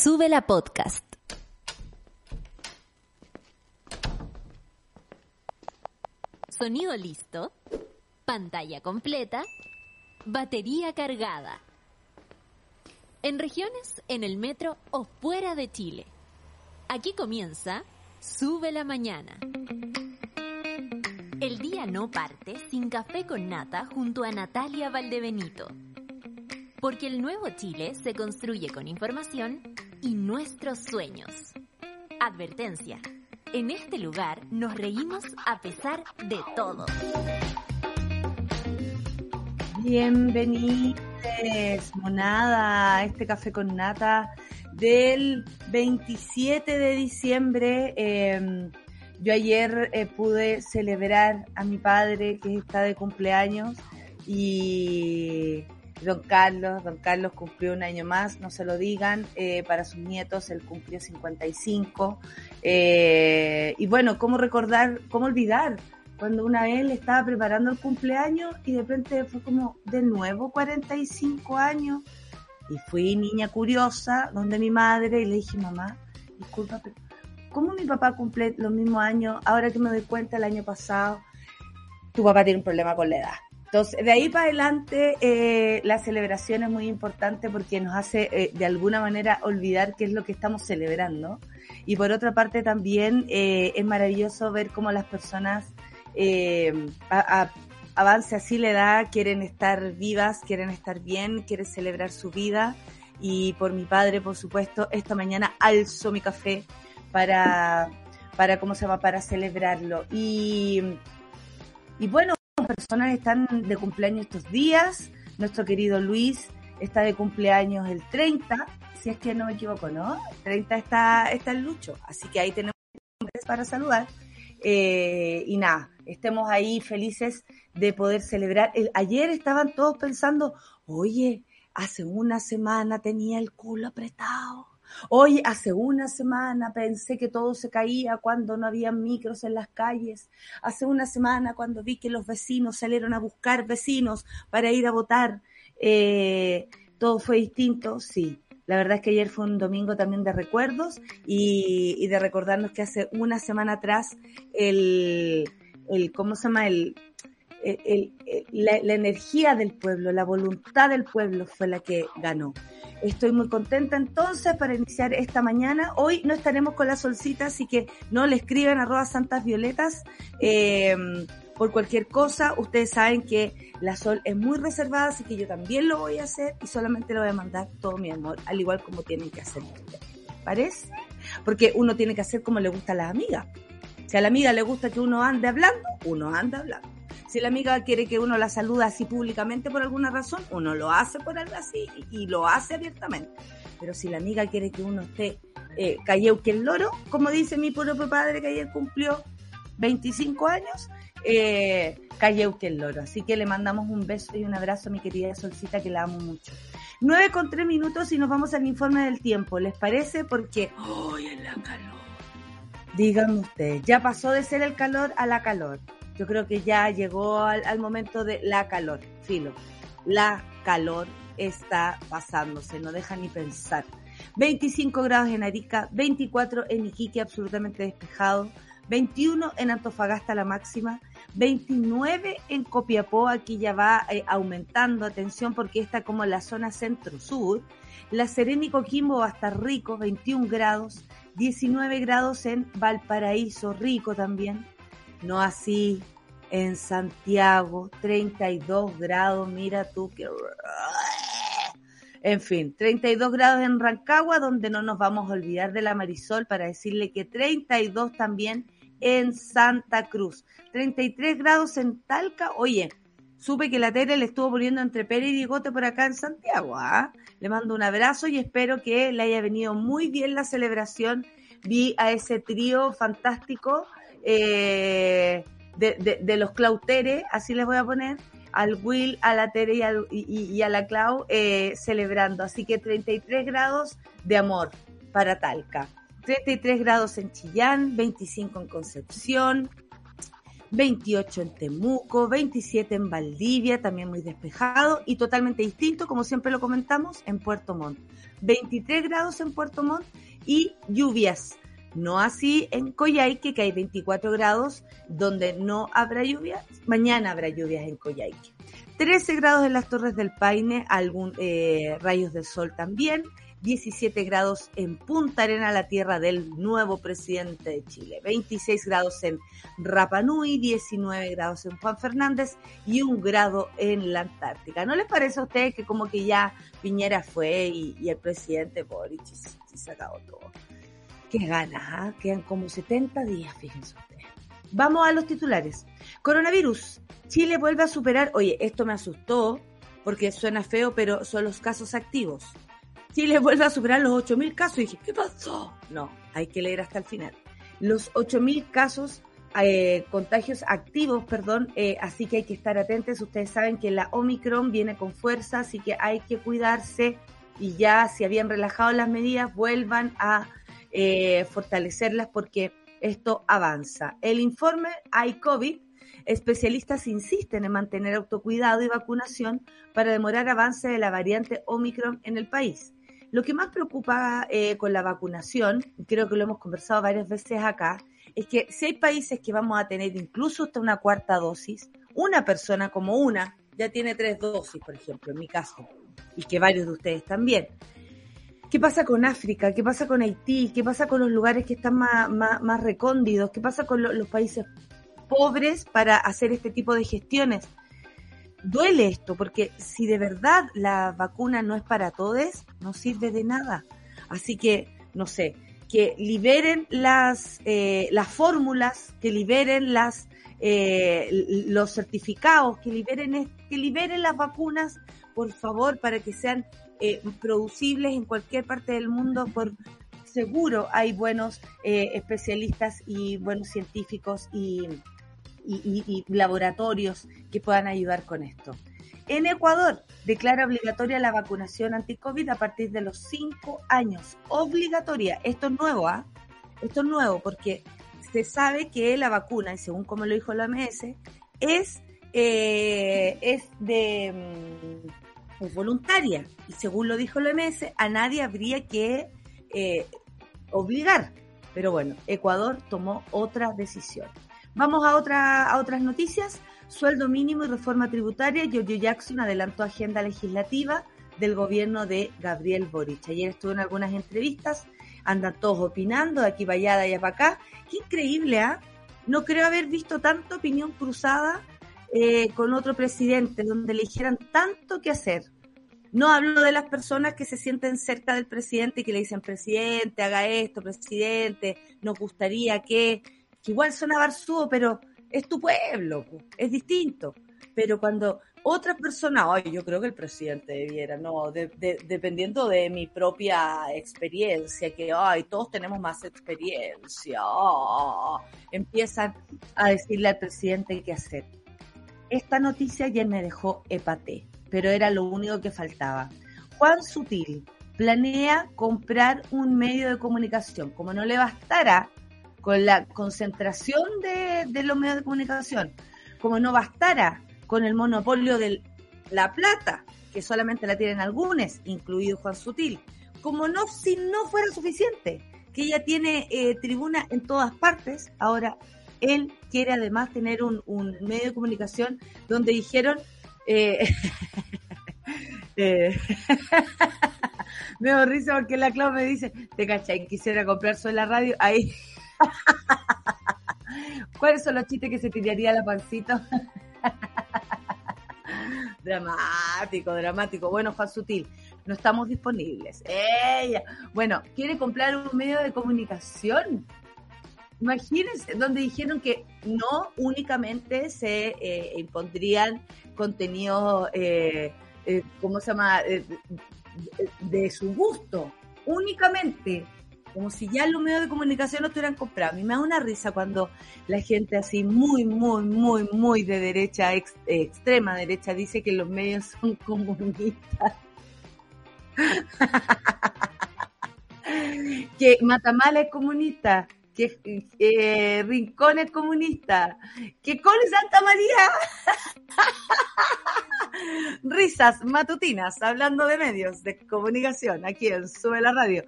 Sube la podcast. Sonido listo. Pantalla completa. Batería cargada. En regiones, en el metro o fuera de Chile. Aquí comienza Sube la mañana. El día no parte sin café con nata junto a Natalia Valdebenito. Porque el nuevo Chile se construye con información y nuestros sueños. Advertencia. En este lugar nos reímos a pesar de todo. Bienvenidos, monada, a este café con nata del 27 de diciembre. Eh, yo ayer eh, pude celebrar a mi padre que está de cumpleaños y don Carlos, don Carlos cumplió un año más, no se lo digan, eh, para sus nietos él cumplió 55. Eh, y bueno, ¿cómo recordar, cómo olvidar? Cuando una vez le estaba preparando el cumpleaños y de repente fue como de nuevo 45 años. Y fui niña curiosa donde mi madre y le dije, mamá, disculpa, pero ¿cómo mi papá cumple los mismos años? Ahora que me doy cuenta el año pasado, tu papá tiene un problema con la edad. Entonces, de ahí para adelante, eh, la celebración es muy importante porque nos hace eh, de alguna manera olvidar qué es lo que estamos celebrando. Y por otra parte también eh, es maravilloso ver cómo las personas eh, a, avance así la edad, quieren estar vivas, quieren estar bien, quieren celebrar su vida. Y por mi padre, por supuesto, esta mañana alzo mi café para, para ¿cómo se llama? Para celebrarlo. Y, y bueno, personas están de cumpleaños estos días. Nuestro querido Luis está de cumpleaños el 30, si es que no me equivoco, ¿no? El 30 está, está el Lucho, así que ahí tenemos para saludar. Eh, y nada, estemos ahí felices de poder celebrar. El, ayer estaban todos pensando, oye, hace una semana tenía el culo apretado. Hoy, hace una semana pensé que todo se caía cuando no había micros en las calles. Hace una semana cuando vi que los vecinos salieron a buscar vecinos para ir a votar. Eh, todo fue distinto, sí. La verdad es que ayer fue un domingo también de recuerdos y, de recordarnos que hace una semana atrás el, ¿cómo se llama? El, la, energía del pueblo, la voluntad del pueblo fue la que ganó. Estoy muy contenta entonces para iniciar esta mañana. Hoy no estaremos con la solcita, así que no le escriban arroba santas violetas eh, por cualquier cosa. Ustedes saben que la sol es muy reservada, así que yo también lo voy a hacer y solamente le voy a mandar todo mi amor, al igual como tienen que hacer. ¿Parece? Porque uno tiene que hacer como le gusta a las amigas. Si a la amiga le gusta que uno ande hablando, uno anda hablando. Si la amiga quiere que uno la saluda así públicamente por alguna razón, uno lo hace por algo así y, lo hace abiertamente. Pero si la amiga quiere que uno esté eh, calleu que el loro, como dice mi propio padre que ayer cumplió 25 años, eh, calleu que el loro. Así que le mandamos un beso y un abrazo a mi querida Solcita que la amo mucho. 9 con 3 minutos y nos vamos al informe del tiempo. ¿Les parece? Porque hoy oh, en la calor. Díganme ustedes, ya pasó de ser el calor a la calor yo creo que ya llegó al, momento de la calor, filo. La calor está pasándose, no deja ni pensar. 25 grados en Arica, 24 en Iquique, absolutamente despejado, 21 en Antofagasta la máxima, 29 en Copiapó, aquí ya va eh, aumentando, atención porque está como la zona centro-sur. La Serena y Coquimbo va a estar rico, 21 grados, 19 grados en Valparaíso, rico también, no así en Santiago, 32 grados, mira tú que... En fin, 32 grados en Rancagua, donde no nos vamos a olvidar de la Marisol para decirle que 32 también en Santa Cruz. 33 grados en Talca. Oye, supe que la Tere le estuvo poniendo entre Pere y Digote por acá en Santiago. ¿ah? Le mando un abrazo y espero que le haya venido muy bien la celebración. Vi a ese trío fantástico eh, de, los Clauteres, así les voy a poner, al Will, a la Tere y, al, a la Clau eh, celebrando. Así que 33 grados de amor para Talca. 33 grados en Chillán, 25 en Concepción, 28 en Temuco, 27 en Valdivia, también muy despejado y totalmente distinto, como siempre lo comentamos, en Puerto Montt. 23 grados en Puerto Montt y lluvias. No así en Coyhaique, que hay 24 grados, donde no habrá lluvias. Mañana habrá lluvias en Coyhaique. 13 grados en las Torres del Paine, algún eh, rayos de sol también. 17 grados en Punta Arena, la tierra del nuevo presidente de Chile, 26 grados en Rapanui, 19 grados en Juan Fernández y un grado en la Antártica. ¿No les parece a ustedes que como que ya Piñera fue y, el presidente Boric se, ha acabó todo? Qué ganas, ¿ah? quedan como 70 días, fíjense ustedes. Vamos a los titulares. Coronavirus. Chile vuelve a superar, oye, esto me asustó porque suena feo, pero son los casos activos. Chile vuelve a superar los 8.000 casos. Y dije, ¿qué pasó? No, hay que leer hasta el final. Los 8.000 casos, eh, contagios activos, perdón, eh, así que hay que estar atentos. Ustedes saben que la Omicron viene con fuerza, así que hay que cuidarse y ya si habían relajado las medidas, vuelvan a eh, fortalecerlas porque esto avanza. El informe iCovid especialistas insisten en mantener autocuidado y vacunación para demorar avance de la variante Omicron en el país. Lo que más preocupa eh, con la vacunación, creo que lo hemos conversado varias veces acá, es que si hay países que vamos a tener incluso hasta una cuarta dosis, una persona como una ya tiene tres dosis, por ejemplo, en mi caso, y que varios de ustedes también. ¿Qué pasa con África? ¿Qué pasa con Haití? ¿Qué pasa con los lugares que están más, más, recóndidos? ¿Qué pasa con los países pobres para hacer este tipo de gestiones? duele esto, porque si de verdad la vacuna no es para todos, no sirve de nada. Así que, no sé, que liberen las, eh, las fórmulas, que liberen las, eh, los certificados, que liberen, que liberen las vacunas, por favor, para que sean eh, producibles en cualquier parte del mundo. Por seguro hay buenos especialistas y buenos científicos y laboratorios que puedan ayudar con esto. En Ecuador, declara obligatoria la vacunación anti-COVID a partir de los 5 años. Obligatoria. Esto es nuevo, ¿ah? Esto es nuevo porque se sabe que la vacuna, y según como lo dijo la OMS, es, eh, es de mm, voluntaria. Y según lo dijo la OMS, a nadie habría que eh, obligar. Pero bueno, Ecuador tomó otra decisión. Vamos a, otra, a otras noticias. Sueldo mínimo y reforma tributaria. Giorgio Jackson adelantó agenda legislativa del gobierno de Gabriel Boric. Ayer estuve en algunas entrevistas, andan todos opinando de aquí para allá, de allá para acá. Qué increíble, ¿ah? No creo haber visto tanta opinión cruzada eh, con otro presidente, donde le dijeran tanto que hacer. No hablo de las personas que se sienten cerca del presidente y que le dicen, presidente, haga esto, presidente, nos gustaría que igual suena Barzúo, pero es tu pueblo, es distinto. Pero cuando otra persona, ay, yo creo que el presidente debiera, no, dependiendo de mi propia experiencia, que, ay, todos tenemos más experiencia, ah, empiezan a decirle al presidente qué hacer. Esta noticia ya me dejó epaté, pero era lo único que faltaba. Juan Sutil planea comprar un medio de comunicación. Como no le bastará con la concentración de, los medios de comunicación, como no bastara con el monopolio de la plata, que solamente la tienen algunos, incluido Juan Sutil, como no si no fuera suficiente, que ella tiene eh, tribuna en todas partes, ahora él quiere además tener un, medio de comunicación donde dijeron eh, eh, me da risa porque la Clau me dice, te cachai, quisiera comprar solo la radio, ahí ¿Cuáles son los chistes que se tiraría la pancito? dramático, dramático. Bueno, Juan Sutil, no estamos disponibles. Ella. Bueno, quiere comprar un medio de comunicación. Imagínense, donde dijeron que no únicamente se eh, impondrían contenidos, eh, eh, ¿cómo se llama?, de su gusto, únicamente como si ya los medios de comunicación lo estuvieran comprado. A mí me da una risa cuando la gente así muy, muy, muy, muy de derecha, extrema derecha, dice que los medios son comunistas. que Matamala es comunista, que eh, rincones comunistas, que cole Santa María. Risas matutinas, hablando de medios de comunicación, aquí en Sube la Radio,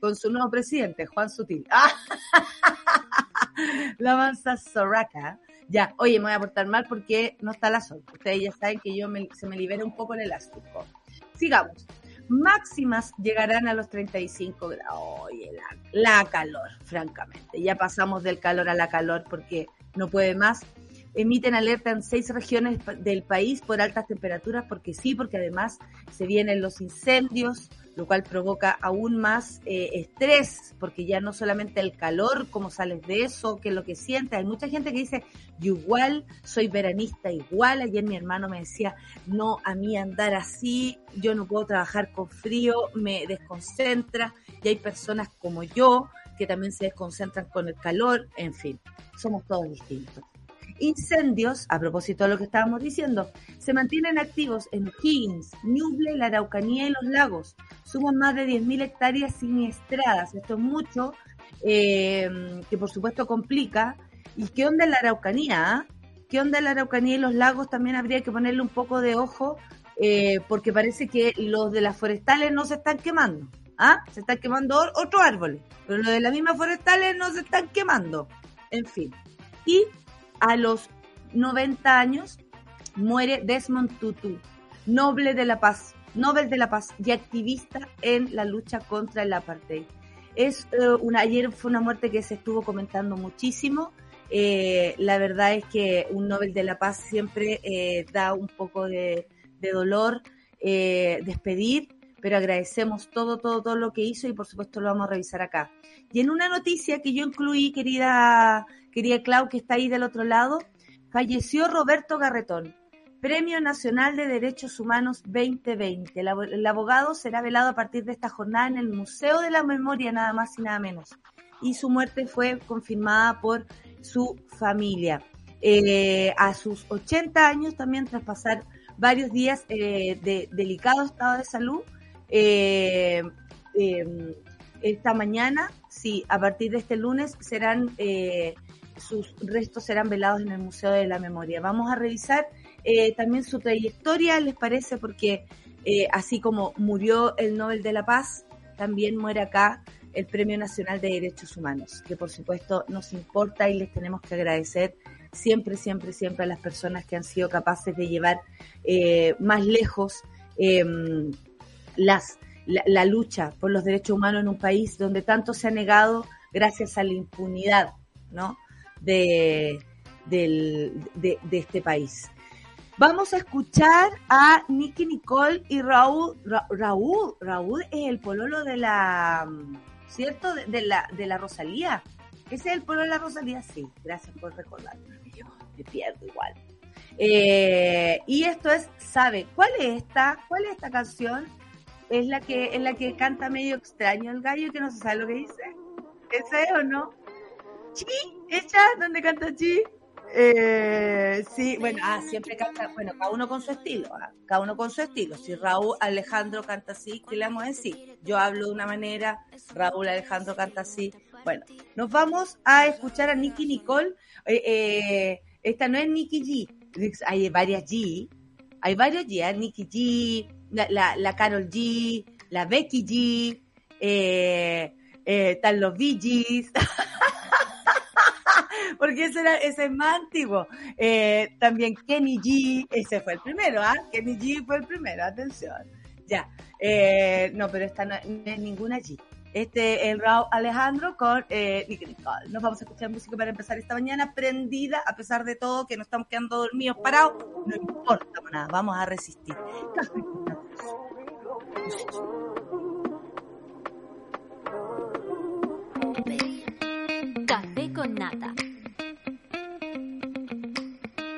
con su nuevo presidente, Juan Sutil. la mansa Soraca. Ya, oye, me voy a portar mal porque no está la sol. Ustedes ya saben que yo se me libera un poco el elástico. Sigamos máximas llegarán a los 35 grados. Oye, la, calor, francamente. Ya pasamos del calor a la calor porque no puede más. Emiten alerta en seis regiones del país por altas temperaturas, porque sí, porque además se vienen los incendios, lo cual provoca aún más eh, estrés, porque ya no solamente el calor, cómo sales de eso, qué es lo que sientes. Hay mucha gente que dice, yo igual soy veranista, igual. Ayer mi hermano me decía, no, a mí andar así, yo no puedo trabajar con frío, me desconcentra. Y hay personas como yo que también se desconcentran con el calor, en fin, somos todos distintos. Incendios, a propósito de lo que estábamos diciendo, se mantienen activos en Higgins, Ñuble, la Araucanía y los lagos. Suman más de 10.000 hectáreas siniestradas. Esto es mucho, eh, que por supuesto complica. ¿Y qué onda en la Araucanía? Ah? ¿Qué onda en la Araucanía y los lagos? También habría que ponerle un poco de ojo, eh, porque parece que los de las forestales no se están quemando. ¿Ah? Se están quemando otros árboles, pero los de las mismas forestales no se están quemando. En fin. Y a los 90 años muere Desmond Tutu, noble de la paz, Nobel de la Paz y activista en la lucha contra el apartheid. Es eh, una, ayer fue una muerte que se estuvo comentando muchísimo. Eh, la verdad es que un Nobel de la Paz siempre eh, da un poco de, de dolor despedir, pero agradecemos todo, todo, todo lo que hizo y por supuesto lo vamos a revisar acá. Y en una noticia que yo incluí, querida querida Clau, que está ahí del otro lado, falleció Roberto Garretón, Premio Nacional de Derechos Humanos 2020. El, abogado será velado a partir de esta jornada en el Museo de la Memoria, nada más y nada menos. Y su muerte fue confirmada por su familia. Eh, a sus 80 años, también tras pasar varios días eh, de delicado estado de salud, eh, esta mañana, sí, a partir de este lunes serán sus restos serán velados en el Museo de la Memoria. Vamos a revisar eh, también su trayectoria, ¿les parece? Porque eh, así como murió el Nobel de la Paz, también muere acá el Premio Nacional de Derechos Humanos, que por supuesto nos importa y les tenemos que agradecer siempre, siempre, siempre a las personas que han sido capaces de llevar eh, más lejos em, la lucha por los derechos humanos en un país donde tanto se ha negado gracias a la impunidad, ¿no? De, de, este país. Vamos a escuchar a Nicky Nicole y Raúl. Raúl, Raúl es el pololo de la, ¿cierto? De, la, de la Rosalía. ¿Ese es el pololo de la Rosalía? Sí, gracias por recordarme. Yo me pierdo igual. Eh, y esto es, ¿sabe cuál es esta? ¿Cuál es esta canción? Es la que, es la que canta medio extraño el gallo que no se sabe lo que dice. ¿Ese es o no? Chi, ella, ¿dónde canta Chi? Eh, sí, bueno, ah, siempre canta, bueno, cada uno con su estilo, ah, cada uno con su estilo. Si Raúl Alejandro canta así, ¿qué le vamos a decir? Yo hablo de una manera, Raúl Alejandro canta así. Bueno, nos vamos a escuchar a Nicky Nicole. Eh, eh, esta no es Nicky G, hay varias G, hay varios G, ¿eh? Nicky G, la, la, la, Carol G, la Becky G, eh, están los Gees. porque ese, era, ese es más antiguo. Eh, también Kenny G, ese fue el primero, ¿ah? Kenny G fue el primero, atención. Ya, eh, no, pero esta no, es ninguna G. Este es Raúl Alejandro con eh, Nicole. Nos vamos a escuchar música para empezar esta mañana, prendida, a pesar de todo, que nos estamos quedando dormidos, parados. No importa nada, vamos a resistir. Café con nata.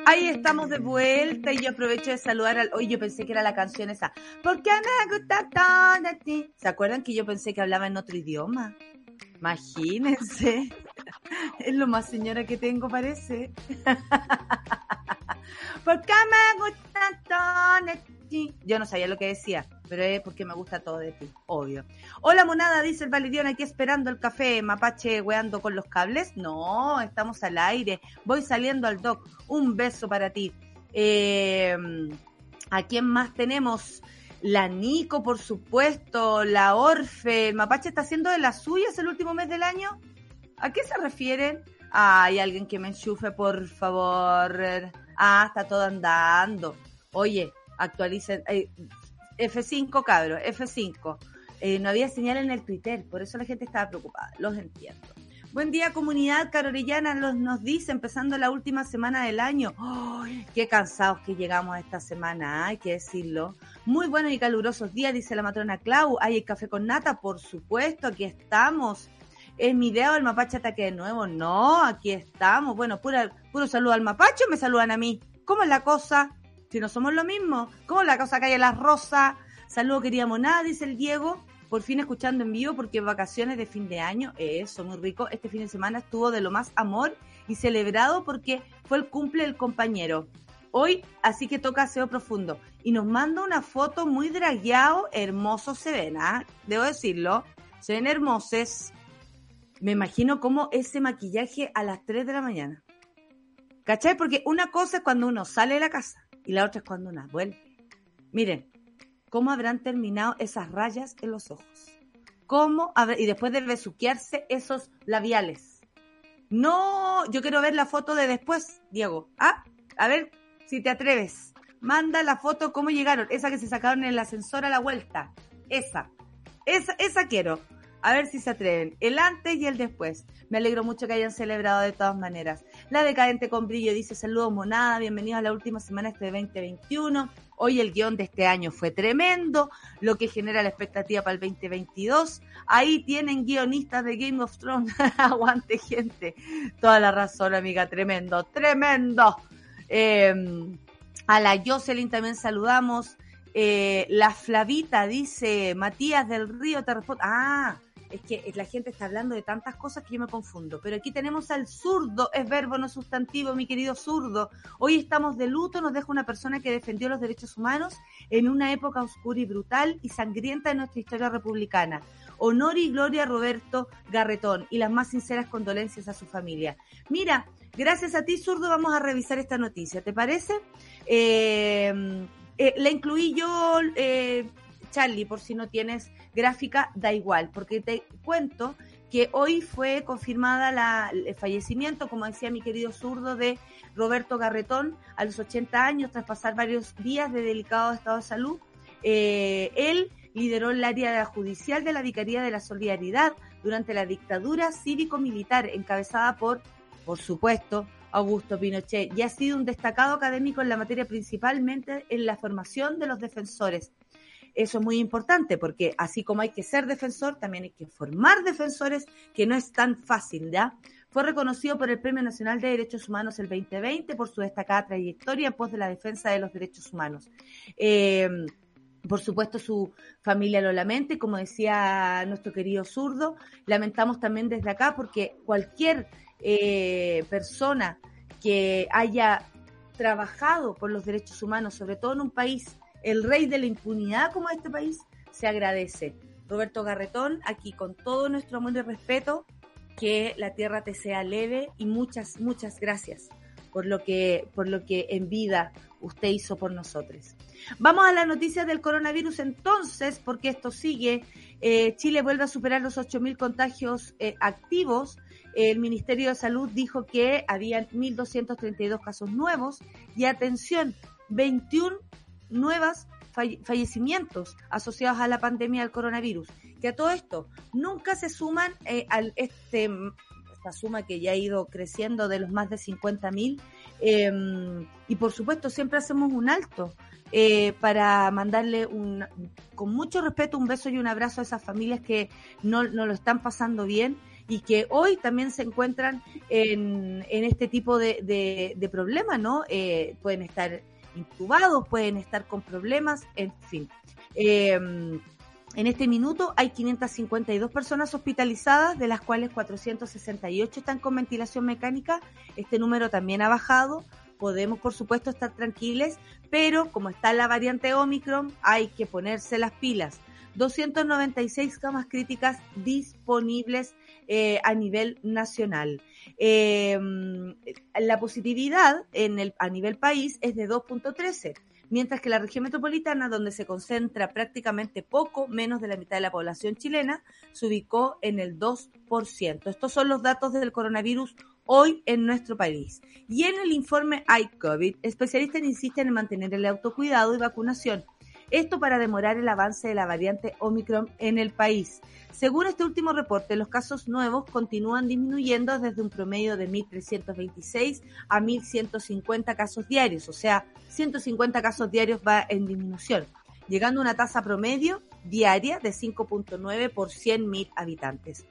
Ahí estamos de vuelta y yo aprovecho de saludar al... Hoy yo pensé que era la canción esa. ¿Por qué me gusta tanto ti? ¿Se acuerdan que yo pensé que hablaba en otro idioma? Imagínense. Es lo más señora que tengo, parece. ¿Por qué me gusta tanto ti? Yo no sabía lo que decía. Pero es porque me gusta todo de ti, obvio. Hola monada, dice el Validión, aquí esperando el café, mapache weando con los cables. No, estamos al aire, voy saliendo al doc, un beso para ti. Eh, ¿A quién más tenemos? La Nico, por supuesto, la Orfe, el mapache está haciendo de las suyas el último mes del año. ¿A qué se refieren? Hay alguien que me enchufe, por favor. Ah, está todo andando. Oye, actualicen. Eh, F5, cabro, F5. Eh, no había señal en el Twitter, por eso la gente estaba preocupada. Los entiendo. Buen día, comunidad carorellana, los, nos dice, empezando la última semana del año. ¡Ay, qué cansados que llegamos esta semana, hay que decirlo. Muy buenos y calurosos días, dice la matrona Clau. Hay el café con nata, por supuesto, aquí estamos. ¿Es mi idea el mapache ataque de nuevo? No, aquí estamos. Bueno, pura, puro saludo al mapache me saludan a mí. ¿Cómo es la cosa? Si no somos lo mismo. ¿Cómo es la cosa en las rosas? Saludo queríamos nada, dice el Diego. Por fin escuchando en vivo porque vacaciones de fin de año, eso, muy rico. Este fin de semana estuvo de lo más amor y celebrado porque fue el cumple del compañero. Hoy, así que toca aseo profundo. Y nos manda una foto muy dragueado, hermoso se ven, ¿ah? Debo decirlo. Se ven hermosos. Me imagino como ese maquillaje a las 3 de la mañana. ¿Cachai? Porque una cosa es cuando uno sale de la casa y la otra es cuando uno vuelve. Miren, ¿cómo habrán terminado esas rayas en los ojos? ¿Cómo y después de besuquearse esos labiales? No, yo quiero ver la foto de después, Diego. Ah, a ver si te atreves. Manda la foto cómo llegaron, esa que se sacaron en el ascensor a la vuelta. Esa. Esa, esa quiero. A ver si se atreven. El antes y el después. Me alegro mucho que hayan celebrado de todas maneras. La decadente con brillo dice saludos monada, bienvenidos a la última semana este 2021. Hoy el guion de este año fue tremendo, lo que genera la expectativa para el 2022. Ahí tienen guionistas de Game of Thrones. Aguante gente. Toda la razón, amiga. Tremendo, tremendo. Em, a la Jocelyn también saludamos. Eh, la Flavita dice, Matías del Río te. Ah, es que la gente está hablando de tantas cosas que yo me confundo. Pero aquí tenemos al zurdo, es verbo, no sustantivo, mi querido zurdo. Hoy estamos de luto, nos deja una persona que defendió los derechos humanos en una época oscura y brutal y sangrienta de nuestra historia republicana. Honor y gloria a Roberto Garretón y las más sinceras condolencias a su familia. Mira, gracias a ti, zurdo, vamos a revisar esta noticia, ¿te parece? Eh, eh, la incluí yo, eh, Charlie, por si no tienes gráfica, da igual, porque te cuento que hoy fue confirmada la, el fallecimiento, como decía mi querido zurdo, de Roberto Garretón a los 80 años, tras pasar varios días de delicado estado de salud. Eh, él lideró el área judicial de la Vicaría de la Solidaridad durante la dictadura cívico-militar, encabezada por, por supuesto, Augusto Pinochet, y ha sido un destacado académico en la materia, principalmente en la formación de los defensores eso es muy importante porque así como hay que ser defensor, también hay que formar defensores, que no es tan fácil, ¿ya? Fue reconocido por el Premio Nacional de Derechos Humanos el 2020 por su destacada trayectoria en pos de la defensa de los derechos humanos. Eh, por supuesto, su familia lo lamenta y como decía nuestro querido zurdo, lamentamos también desde acá porque cualquier eh, persona que haya trabajado por los derechos humanos, sobre todo en un país el rey de la impunidad como este país, se agradece. Roberto Garretón, aquí con todo nuestro amor y respeto, que la tierra te sea leve y muchas, muchas gracias por lo que, por lo que en vida usted hizo por nosotros. Vamos a las noticias del coronavirus entonces, porque esto sigue. Eh, Chile vuelve a superar los 8.000 contagios eh, activos. El Ministerio de Salud dijo que habían 1.232 casos nuevos y atención, 21 nuevas fallecimientos asociados a la pandemia del coronavirus. Que a todo esto nunca se suman eh, a este, esta suma que ya ha ido creciendo de los más de 50 mil. Em, y por supuesto siempre hacemos un alto eh, para mandarle un, con mucho respeto un beso y un abrazo a esas familias que no, no lo están pasando bien y que hoy también se encuentran en, en este tipo de, de, de problemas, ¿no? Eh, pueden estar intubados, pueden estar con problemas, en fin. Em, en este minuto hay 552 personas hospitalizadas, de las cuales 468 están con ventilación mecánica. Este número también ha bajado podemos por supuesto estar tranquiles, pero como está la variante Omicron, hay que ponerse las pilas. 296 camas críticas disponibles eh, a nivel nacional. Eh, la positividad en el, a nivel país es de 2.13 mientras que la región metropolitana, donde se concentra prácticamente poco menos de la mitad de la población chilena, se ubicó en el 2%. Estos son los datos del coronavirus hoy en nuestro país. Y en el informe iCovid, especialistas insisten en mantener el autocuidado y vacunación esto para demorar el avance de la variante Omicron en el país. Según este último reporte, los casos nuevos continúan disminuyendo desde un promedio de 1.326 a 1.150 casos diarios, o sea, 150 casos diarios va en disminución, llegando a una tasa promedio diaria de 5.9 por 100.000 habitantes.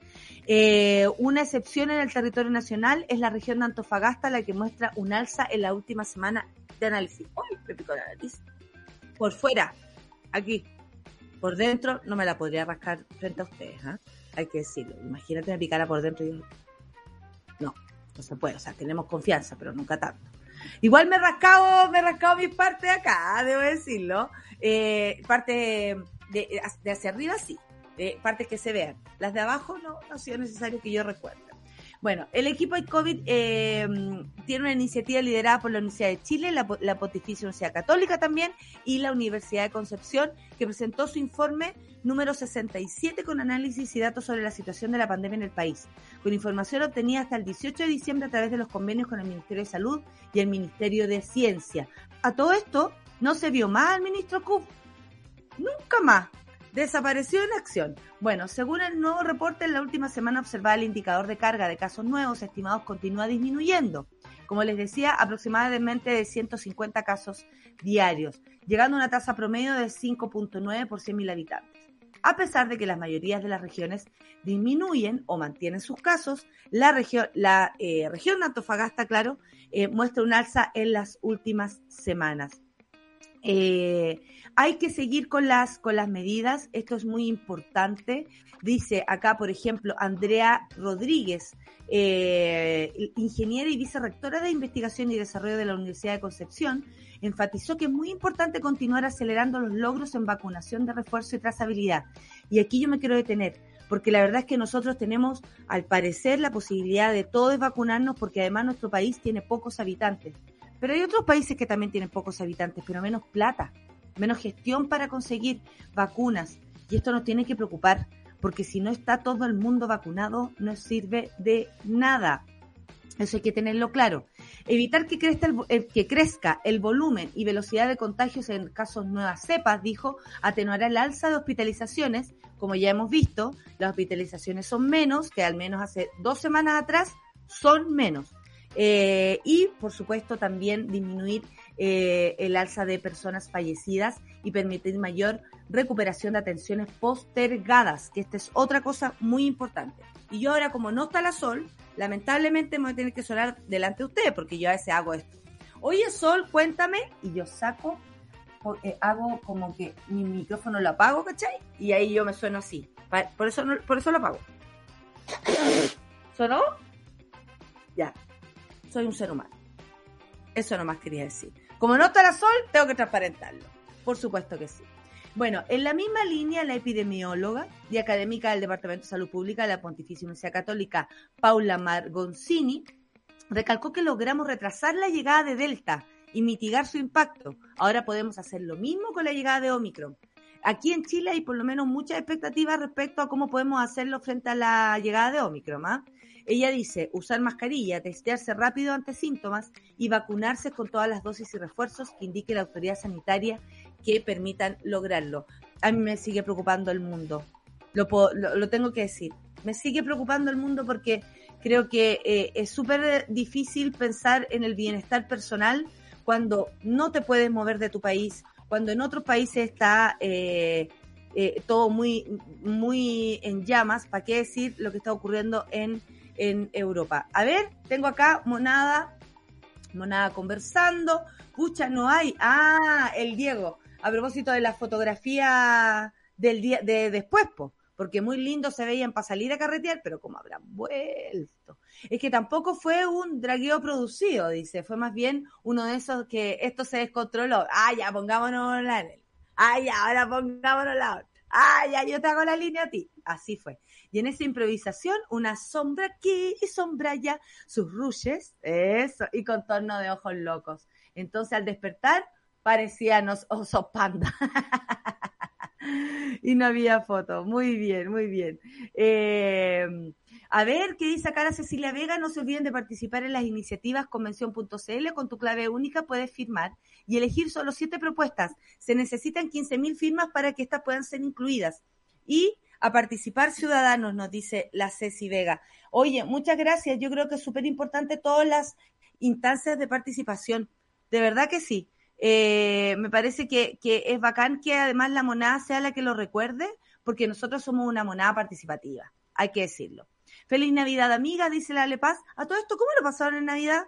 Eh, una excepción en el territorio nacional es la región de Antofagasta, la que muestra un alza en la última semana de análisis. ¡Uy! Me picó la nariz por fuera, aquí. Por dentro no me la podría rascar frente a ustedes, ¿ah? Hay que decirlo. Imagínate me picara por dentro y No, no se puede. O sea, tenemos confianza, pero nunca tanto. Igual me he rascado, me he rascado mis partes acá, debo decirlo. Eh, parte de, hacia arriba sí, de partes que se vean. Las de abajo no, no ha sido necesario que yo recuerde. Bueno, el equipo de COVID eh, tiene una iniciativa liderada por la Universidad de Chile, la, Pontificia Universidad Católica también y la Universidad de Concepción, que presentó su informe número 67 con análisis y datos sobre la situación de la pandemia en el país, con información obtenida hasta el 18 de diciembre a través de los convenios con el Ministerio de Salud y el Ministerio de Ciencia. A todo esto, no se vio más al ministro Kuf. Nunca más desapareció en acción. Bueno, según el nuevo reporte, en la última semana observada el indicador de carga de casos nuevos estimados continúa disminuyendo. Como les decía, aproximadamente de 150 casos diarios, llegando a una tasa promedio de 5.9 por 100.000 habitantes. A pesar de que las mayorías de las regiones disminuyen o mantienen sus casos, la región, la, eh, región Antofagasta, claro, eh, muestra un alza en las últimas semanas. Eh, hay que seguir con las, con las medidas, esto es muy importante. Dice acá, por ejemplo, Andrea Rodríguez, eh, ingeniera y vicerrectora de investigación y desarrollo de la Universidad de Concepción, enfatizó que es muy importante continuar acelerando los logros en vacunación de refuerzo y trazabilidad. Y aquí yo me quiero detener, porque la verdad es que nosotros tenemos, al parecer, la posibilidad de todos vacunarnos, porque además nuestro país tiene pocos habitantes. Pero hay otros países que también tienen pocos habitantes, pero menos plata menos gestión para conseguir vacunas. Y esto nos tiene que preocupar, porque si no está todo el mundo vacunado, no sirve de nada. Eso hay que tenerlo claro. Evitar que crezca, el, eh, volumen y velocidad de contagios en casos nuevas cepas, dijo, atenuará el alza de hospitalizaciones. Como ya hemos visto, las hospitalizaciones son menos que al menos hace dos semanas atrás, son menos. Eh, y, por supuesto, también disminuir eh, el alza de personas fallecidas y permitir mayor recuperación de atenciones postergadas, que esta es otra cosa muy importante. Y yo ahora, como no está la Sol, lamentablemente me voy a tener que sonar delante de ustedes, porque yo a veces hago esto. Oye, Sol, cuéntame, y yo saco, eh, hago como que mi micrófono lo apago, ¿cachai? Y ahí yo me sueno así. Por eso, por eso lo apago. ¿Sonó? Ya. Soy un ser humano. Eso nomás quería decir. Como no está la sol, tengo que transparentarlo. Por supuesto que sí. Bueno, en la misma línea, la epidemióloga y académica del Departamento de Salud Pública de la Pontificia Universidad Católica, Paula Margoncini, recalcó que logramos retrasar la llegada de Delta y mitigar su impacto. Ahora podemos hacer lo mismo con la llegada de Omicron. Aquí en Chile hay por lo menos muchas expectativas respecto a cómo podemos hacerlo frente a la llegada de Omicron. ¿ah? Ella dice usar mascarilla, testearse rápido ante síntomas y vacunarse con todas las dosis y refuerzos que indique la autoridad sanitaria que permitan lograrlo. A mí me sigue preocupando el mundo, lo, lo, tengo que decir. Me sigue preocupando el mundo porque creo que eh, es súper difícil pensar en el bienestar personal cuando no te puedes mover de tu país, cuando en otros países está eh, eh, todo muy, muy en llamas, ¿para qué decir lo que está ocurriendo en en Europa. A ver, tengo acá Monada, Monada conversando. Pucha, no hay. Ah, el Diego. A propósito de la fotografía del día de después, porque muy lindo se veían para salir a carretear, pero como habrán vuelto. Es que tampoco fue un dragueo producido, dice, fue más bien uno de esos que esto se descontroló. Ah, ya, pongámonos la Ah, ya, ahora pongámonos la otra. Ah, ya, yo te hago la línea a ti. Así fue. Y en esa improvisación, una sombra aquí y sombra allá, sus ruches, eso, y contorno de ojos locos. Entonces, al despertar, parecían osos panda. y no había foto. Muy bien, muy bien. Eh, a ver, ¿qué dice acá la Cecilia Vega? No se olviden de participar en las iniciativas convención.cl. Con tu clave única puedes firmar y elegir solo siete propuestas. Se necesitan 15.000 firmas para que estas puedan ser incluidas. Y a participar ciudadanos, nos dice la Ceci Vega. Oye, muchas gracias. Yo creo que es súper importante todas las instancias de participación. De verdad que sí. Eh, me parece que, es bacán que además la monada sea la que lo recuerde, porque nosotros somos una monada participativa, hay que decirlo. Feliz Navidad, amiga, dice la Lepaz. A todo esto, ¿cómo lo pasaron en Navidad?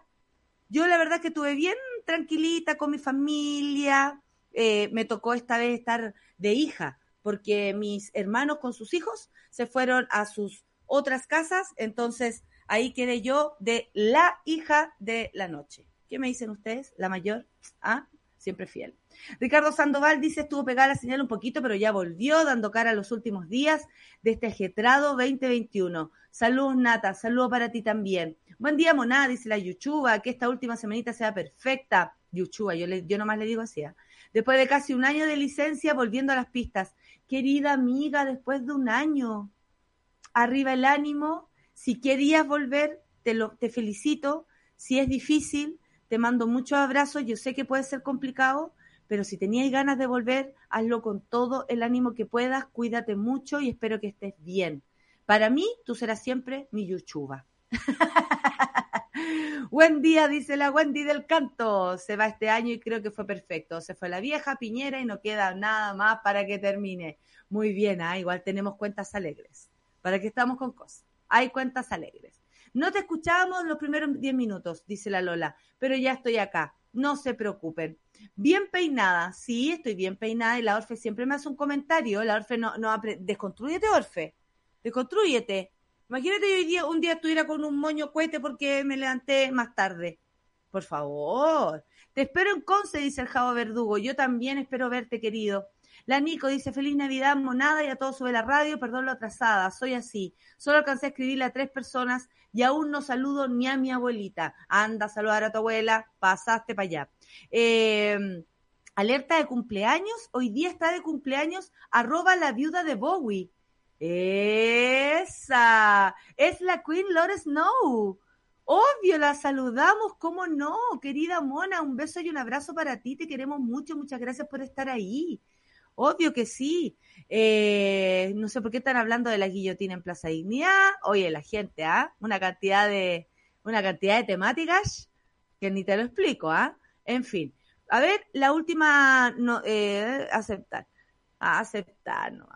Yo la verdad que estuve bien tranquilita con mi familia. Eh, me tocó esta vez estar de hija, porque mis hermanos con sus hijos se fueron a sus otras casas, entonces ahí quedé yo de la hija de la noche. ¿Qué me dicen ustedes? ¿La mayor? ¿Ah? siempre fiel. Ricardo Sandoval dice, estuvo pegada la señal un poquito, pero ya volvió dando cara a los últimos días de este ajetrado 2021. Saludos, Nata, saludos para ti también. Buen día, Moná, dice la Yuchuba, que esta última semanita sea perfecta. Yuchuba, yo, le, yo nomás le digo así. ¿ah? Después de casi un año de licencia, volviendo a las pistas. Querida amiga, después de un año, arriba el ánimo. Si querías volver, te, lo, felicito. Si es difícil, te mando muchos abrazos, yo sé que puede ser complicado, pero si tenías ganas de volver, hazlo con todo el ánimo que puedas, cuídate mucho y espero que estés bien. Para mí, tú serás siempre mi yuchuba. Buen día, dice la Wendy del canto. Se va este año y creo que fue perfecto. Se fue la vieja Piñera y no queda nada más para que termine. Muy bien, ¿ah? igual tenemos cuentas alegres. ¿Para que estamos con cosas? Hay cuentas alegres. No te escuchábamos los primeros 10 minutos, dice la Lola, pero ya estoy acá. No se preocupen. Bien peinada, sí, estoy bien peinada y la Orfe siempre me hace un comentario. La Orfe no, no desconstrúyete, Orfe. Desconstrúyete. Imagínate hoy día, un día estuviera con un moño cohete porque me levanté más tarde. Por favor. Te espero en Conce, dice el Javo Verdugo. Yo también espero verte, querido. La Nico dice, feliz Navidad, monada, y a todos sube la radio, perdón lo atrasada, soy así. Solo alcancé a escribirle a tres personas y aún no saludo ni a mi abuelita. Anda a saludar a tu abuela, pasaste para allá. Em, alerta de cumpleaños, hoy día está de cumpleaños, arroba la viuda de Bowie. Esa, es la Queen Lore Snow. Obvio, la saludamos, ¿cómo no? Querida Mona, un beso y un abrazo para ti, te queremos mucho, muchas gracias por estar ahí. Obvio que sí. Eh, no sé por qué están hablando de la guillotina en Plaza Dignidad. Oye, la gente, ¿ah? Una cantidad de, una cantidad de temáticas que ni te lo explico, ¿ah? En fin. A ver, la última, no, eh, aceptar. aceptar, no.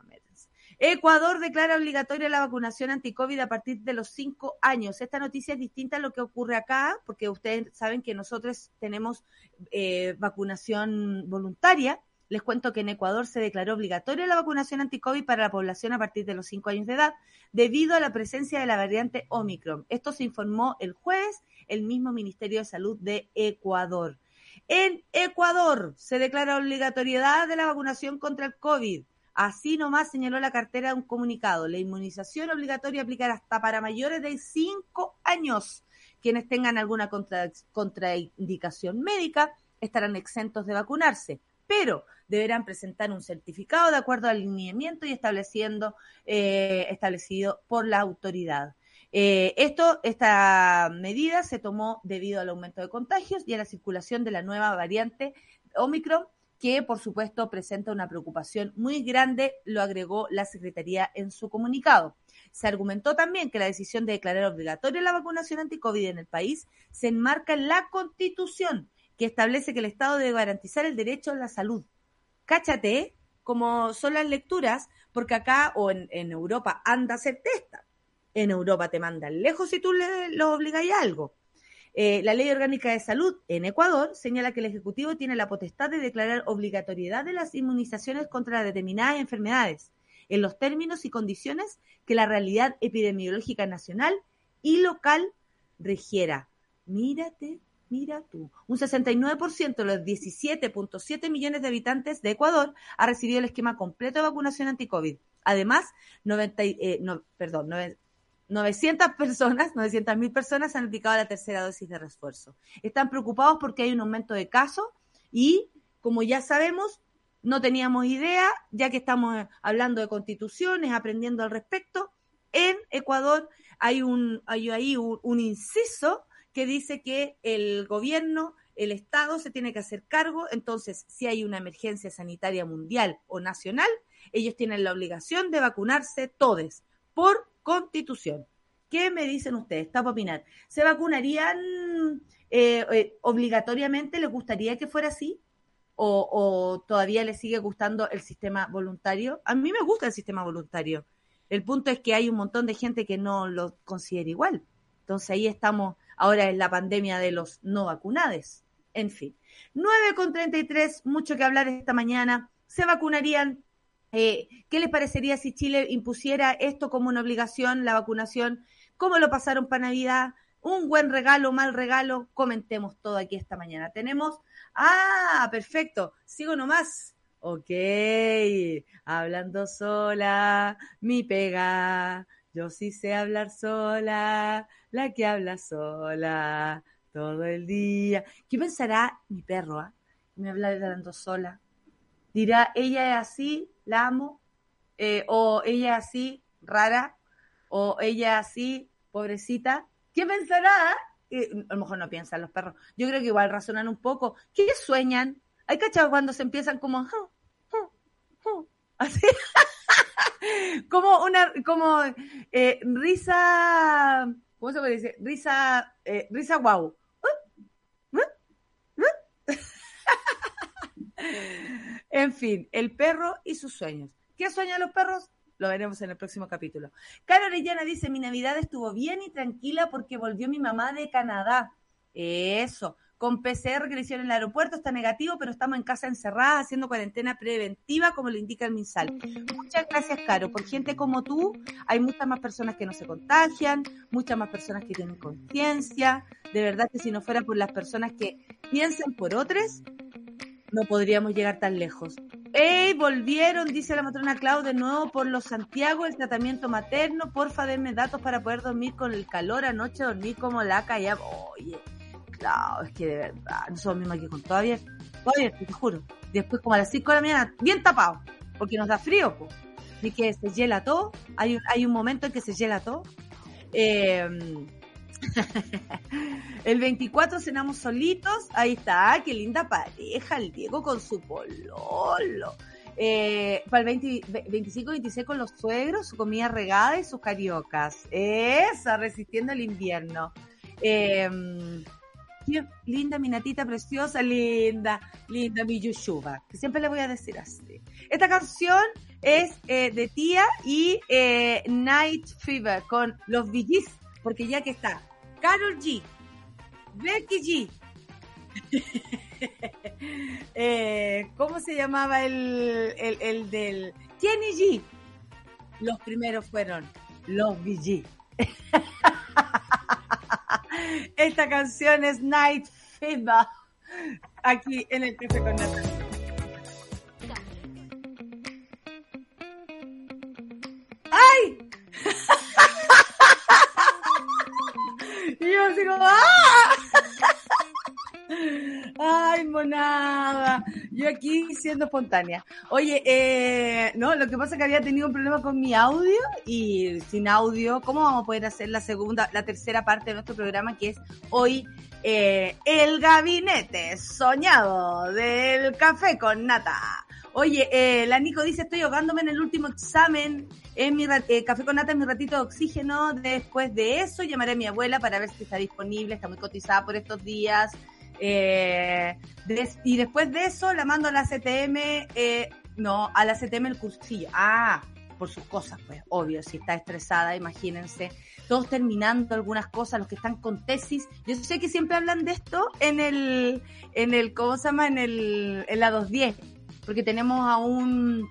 Ecuador declara obligatoria la vacunación anti-COVID a partir de los cinco años. Esta noticia es distinta a lo que ocurre acá, porque ustedes saben que nosotros tenemos eh, vacunación voluntaria les cuento que en Ecuador se declaró obligatoria la vacunación anti-COVID para la población a partir de los 5 años de edad debido a la presencia de la variante Omicron. Esto se informó el jueves el mismo Ministerio de Salud de Ecuador. En Ecuador se declara obligatoriedad de la vacunación contra el COVID. Así nomás señaló la cartera de un comunicado. La inmunización obligatoria aplicará hasta para mayores de 5 años. Quienes tengan alguna contraindicación médica estarán exentos de vacunarse pero deberán presentar un certificado de acuerdo al lineamiento y estableciendo, eh, establecido por la autoridad. Eh, esta medida se tomó debido al aumento de contagios y a la circulación de la nueva variante Omicron, que por supuesto presenta una preocupación muy grande, lo agregó la Secretaría en su comunicado. Se argumentó también que la decisión de declarar obligatoria la vacunación anti-COVID en el país se enmarca en la Constitución que establece que el Estado debe garantizar el derecho a la salud. Cáchate, como son las lecturas, porque acá o en, Europa anda a hacer testa. En Europa te mandan lejos si tú le, los obligas a algo. Eh, la Ley Orgánica de Salud en Ecuador señala que el Ejecutivo tiene la potestad de declarar obligatoriedad de las inmunizaciones contra determinadas enfermedades, en los términos y condiciones que la realidad epidemiológica nacional y local regiera. Mírate, mira tú. Un 69% de los 17.7 millones de habitantes de Ecuador ha recibido el esquema completo de vacunación anti-COVID. Además, 90, eh, perdón, 900 personas, 900 mil personas han aplicado la tercera dosis de refuerzo. Están preocupados porque hay un aumento de casos y, como ya sabemos, no teníamos idea, ya que estamos hablando de constituciones, aprendiendo al respecto. En Ecuador hay un, hay ahí un, inciso que dice que el gobierno, el Estado se tiene que hacer cargo, entonces si hay una emergencia sanitaria mundial o nacional, ellos tienen la obligación de vacunarse todos por constitución. ¿Qué me dicen ustedes? Está para opinar. ¿Se vacunarían eh, eh, obligatoriamente? ¿Les gustaría que fuera así? o, todavía le sigue gustando el sistema voluntario. A mí me gusta el sistema voluntario. El punto es que hay un montón de gente que no lo considera igual. Entonces ahí estamos ahora en la pandemia de los no vacunados. En fin, 9 con 33, mucho que hablar esta mañana. ¿Se vacunarían? Eh, ¿Qué les parecería si Chile impusiera esto como una obligación, la vacunación? ¿Cómo lo pasaron para Navidad? ¿Un buen regalo, mal regalo? Comentemos todo aquí esta mañana. Tenemos Ah, perfecto. Sigo nomás. Ok, hablando sola, mi pega. Yo sí sé hablar sola, la que habla sola todo el día. ¿Qué pensará mi perro? Ah? Me habla hablando sola. Dirá, ella es así, la amo. Eh, o ella es así, rara. O ella es así, pobrecita. ¿Qué pensará? a lo mejor no piensan los perros. Yo creo que igual razonan un poco. ¿Qué sueñan? Hay cachado cuando se empiezan como así como una como eh, risa ¿cómo se puede decir? risa eh, risa guau en fin el perro y sus sueños ¿qué sueñan los perros? Lo veremos en el próximo capítulo. Cara Orellana dice, mi Navidad estuvo bien y tranquila porque volvió mi mamá de Canadá. Eso. Con PCR que hicieron en el aeropuerto está negativo, pero estamos en casa encerrada haciendo cuarentena preventiva, como lo indica el MinSal. Muchas gracias, Caro. Por gente como tú, hay muchas más personas que no se contagian, muchas más personas que tienen conciencia. De verdad que si no fuera por las personas que piensan por otras, no podríamos llegar tan lejos. ¡Ey! Volvieron, dice la matrona Clau, de nuevo por los Santiago, el tratamiento materno. Porfa, denme datos para poder dormir con el calor anoche, dormir como la ya. Oye, Clau, es que de verdad, no somos mismos aquí con todavía. Todavía, te juro. Después, como a las 5 de la mañana, bien tapado, porque nos da frío, pues. Y que se hiela todo. Hay hay un momento en que se hiela todo. Eh, el 24 cenamos solitos. Ahí está, qué linda pareja, el Diego con su pololo. Eh, para el 25-26 con los suegros, su comida regada y sus cariocas. Esa, resistiendo el invierno. Em, linda, mi natita preciosa, linda, linda, mi yushuba, siempre le voy a decir así. Esta canción es eh, de Tía y eh, Night Fever con los VGs, porque ya que está Carol G, Becky G. Eh, ¿Cómo se llamaba el, el, del Kenny G? Los primeros fueron los VG. Esta canción es Night Fever aquí en el Café con Natalia. Aquí siendo espontánea. Oye, eh, no, lo que pasa es que había tenido un problema con mi audio y sin audio, ¿cómo vamos a poder hacer la segunda, la tercera parte de nuestro programa que es hoy eh, el gabinete soñado del café con nata? Oye, eh, la Nico dice, estoy ahogándome en el último examen, en mi eh, café con nata en mi ratito de oxígeno. Después de eso llamaré a mi abuela para ver si está disponible, está muy cotizada por estos días. Eh, y después de eso la mando a la CTM, eh, no, a la CTM el cursillo. Ah, por sus cosas, pues, obvio, si está estresada, imagínense. Todos terminando algunas cosas, los que están con tesis. Yo sé que siempre hablan de esto en el, en el, ¿cómo se llama? En el, en la 210 porque tenemos a un,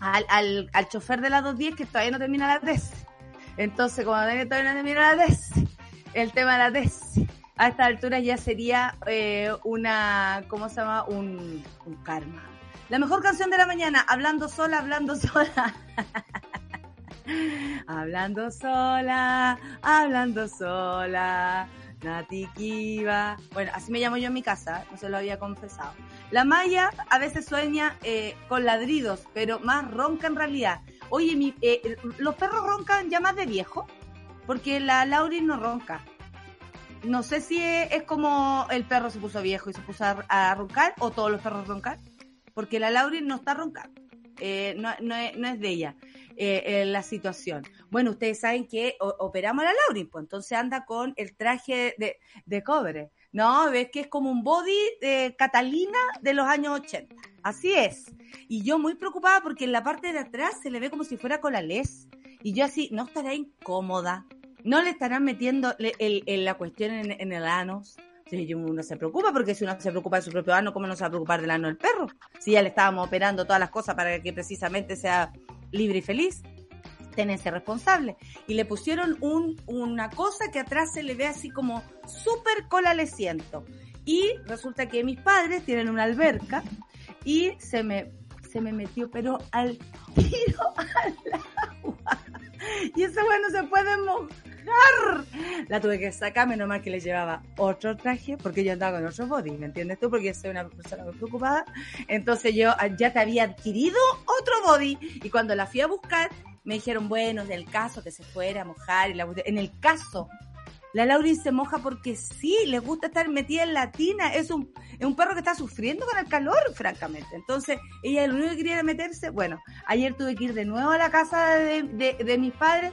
al, al, chofer de la 210 que todavía no termina la 3. Entonces, como todavía no termina la 3, el tema de la tesis. A esta altura ya sería eh, una, ¿cómo se llama? Un, un karma. La mejor canción de la mañana, hablando sola, hablando sola. hablando sola, hablando sola. Nati Kiva. Bueno, así me llamo yo en mi casa, no se lo había confesado. La Maya a veces sueña eh, con ladridos, pero más ronca en realidad. Oye, mi, eh, ¿los perros roncan ya más de viejo? Porque la Lauri no ronca. No sé si es, como el perro se puso viejo y se puso a, roncar o todos los perros roncan. Porque la Lauri no está roncando. Eh, no, es, de ella. Eh, la situación. Bueno, ustedes saben que operamos a la Laurin, pues entonces anda con el traje de, de cobre. No, ves que es como un body de Catalina de los años 80. Así es. Y yo muy preocupada porque en la parte de atrás se le ve como si fuera con la les. Y yo así, no estará incómoda. No le estarán metiendo el, la cuestión en, el ano. Si uno se preocupa, porque si uno se preocupa de su propio ano, ¿cómo no se va a preocupar del ano del perro? Si ya le estábamos operando todas las cosas para que precisamente sea libre y feliz, tenense responsable. Y le pusieron un, una cosa que atrás se le ve así como súper cola. Y resulta que mis padres tienen una alberca y se me, se me metió, pero al tiro al agua. Y ese bueno se puede La tuve que sacar, menos mal que le llevaba otro traje, porque yo andaba con otro body, ¿me entiendes tú? Porque soy una persona muy preocupada. Entonces yo ya te había adquirido otro body. Y cuando la fui a buscar, me dijeron, bueno, en el caso que se fuera a mojar, y la, en el caso, la Lauri se moja porque sí, le gusta estar metida en la tina, es un, es un perro que está sufriendo con el calor, francamente. Entonces, ella lo único que quería meterse, bueno, ayer tuve que ir de nuevo a la casa de, de mis padres,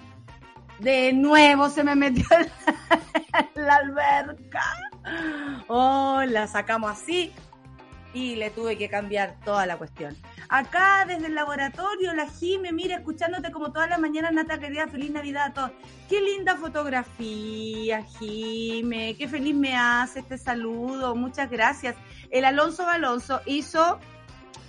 de nuevo se me metió la, alberca. Oh, la sacamos así y le tuve que cambiar toda la cuestión. Acá desde el laboratorio, la Jime, mira, escuchándote como todas las mañanas, Nata, querida, feliz Navidad a todos. Qué linda fotografía, Jime, qué feliz me hace este saludo, muchas gracias. El Alonso Alonso hizo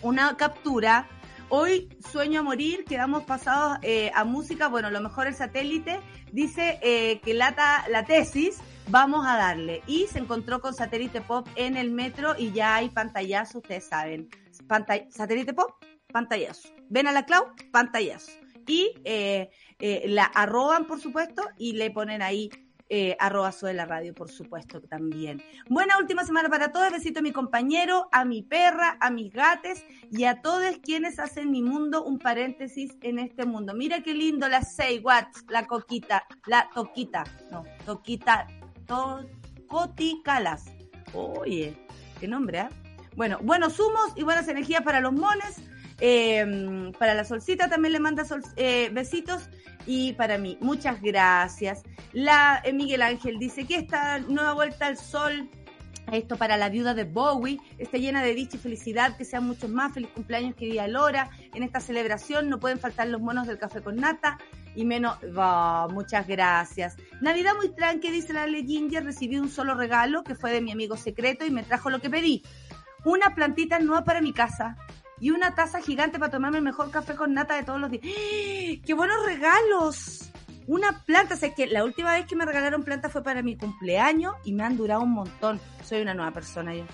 una captura Hoy sueño a morir, quedamos pasados eh, a música. Bueno, lo mejor el satélite dice eh, que la tesis, vamos a darle. Y se encontró con satélite pop en el metro y ya hay pantallazo, ustedes saben. satélite pop, pantallazo. Ven a la Clau, pantallazo. Y eh, la arroban, por supuesto, y le ponen ahí eh, arroba de la radio, por supuesto, también. Buena última semana para todos. Besito a mi compañero, a mi perra, a mis gates y a todos quienes hacen mi mundo un paréntesis en este mundo. Mira qué lindo la Say Watts, la coquita, la toquita, no, toquita, tocoticalas. Oye, qué nombre, ¿ah? Bueno, buenos humos y buenas energías para los mones. Eh, para la solcita también le manda eh, besitos y para mí, muchas gracias. La eh, Miguel Ángel dice que esta nueva vuelta al sol esto para la viuda de Bowie, está llena de dicha y felicidad, que sean muchos más, feliz cumpleaños querida Lora, en esta celebración no pueden faltar los monos del café con nata, y menos, muchas gracias. Navidad muy tranqui, dice la Le Ginger, recibí un solo regalo que fue de mi amigo secreto y me trajo lo que pedí, una plantita nueva para mi casa, y una taza gigante para tomarme el mejor café con nata de todos los días. ¡Ah! ¡Qué buenos regalos! Una planta, o que la última vez que me regalaron plantas fue para mi cumpleaños y me han durado un montón. Soy una nueva persona yo.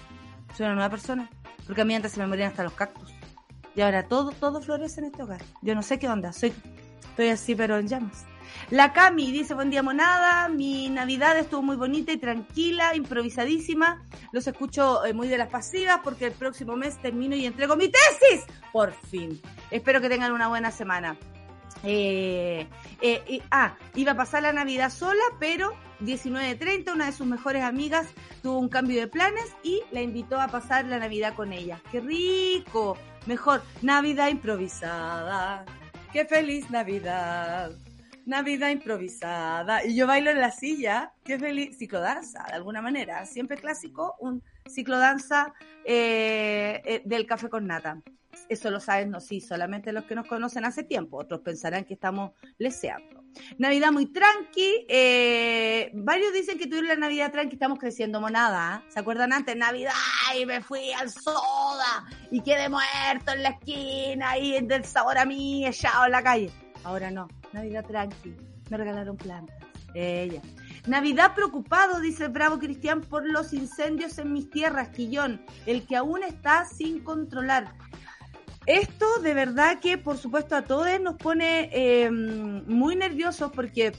Soy una nueva persona. Porque a mí antes se me morían hasta los cactus. Y ahora todo, todo florece en este hogar. Yo no sé qué onda. Soy, estoy así, pero en llamas. La Cami dice, buen día monada, mi Navidad estuvo muy bonita y tranquila, improvisadísima. Los escucho eh, muy de las pasivas porque el próximo mes termino y entrego mi tesis. Por fin. Espero que tengan una buena semana. Eh, eh, ah, iba a pasar la Navidad sola, pero 19.30, una de sus mejores amigas tuvo un cambio de planes y la invitó a pasar la Navidad con ella. ¡Qué rico! Mejor, Navidad improvisada. ¡Qué feliz Navidad! Navidad improvisada. Y yo bailo en la silla, qué feliz, ciclodanza, de alguna manera. Siempre clásico, un ciclodanza eh, eh, del café con nata. Eso lo saben, no, sí, solamente los que nos conocen hace tiempo. Otros pensarán que estamos leseando. Navidad muy tranqui. Eh, varios dicen que tuvieron la Navidad tranqui, estamos creciendo monada. ¿Se acuerdan antes? Navidad y me fui al soda y quedé muerto en la esquina y del sabor a mí echado en la calle. Ahora no, Navidad tranqui. Me regalaron plantas. Ella. Navidad preocupado, dice el Bravo Cristian, por los incendios en mis tierras, Quillón, el que aún está sin controlar. Esto de verdad que, por supuesto, a todos nos pone eh, muy nerviosos porque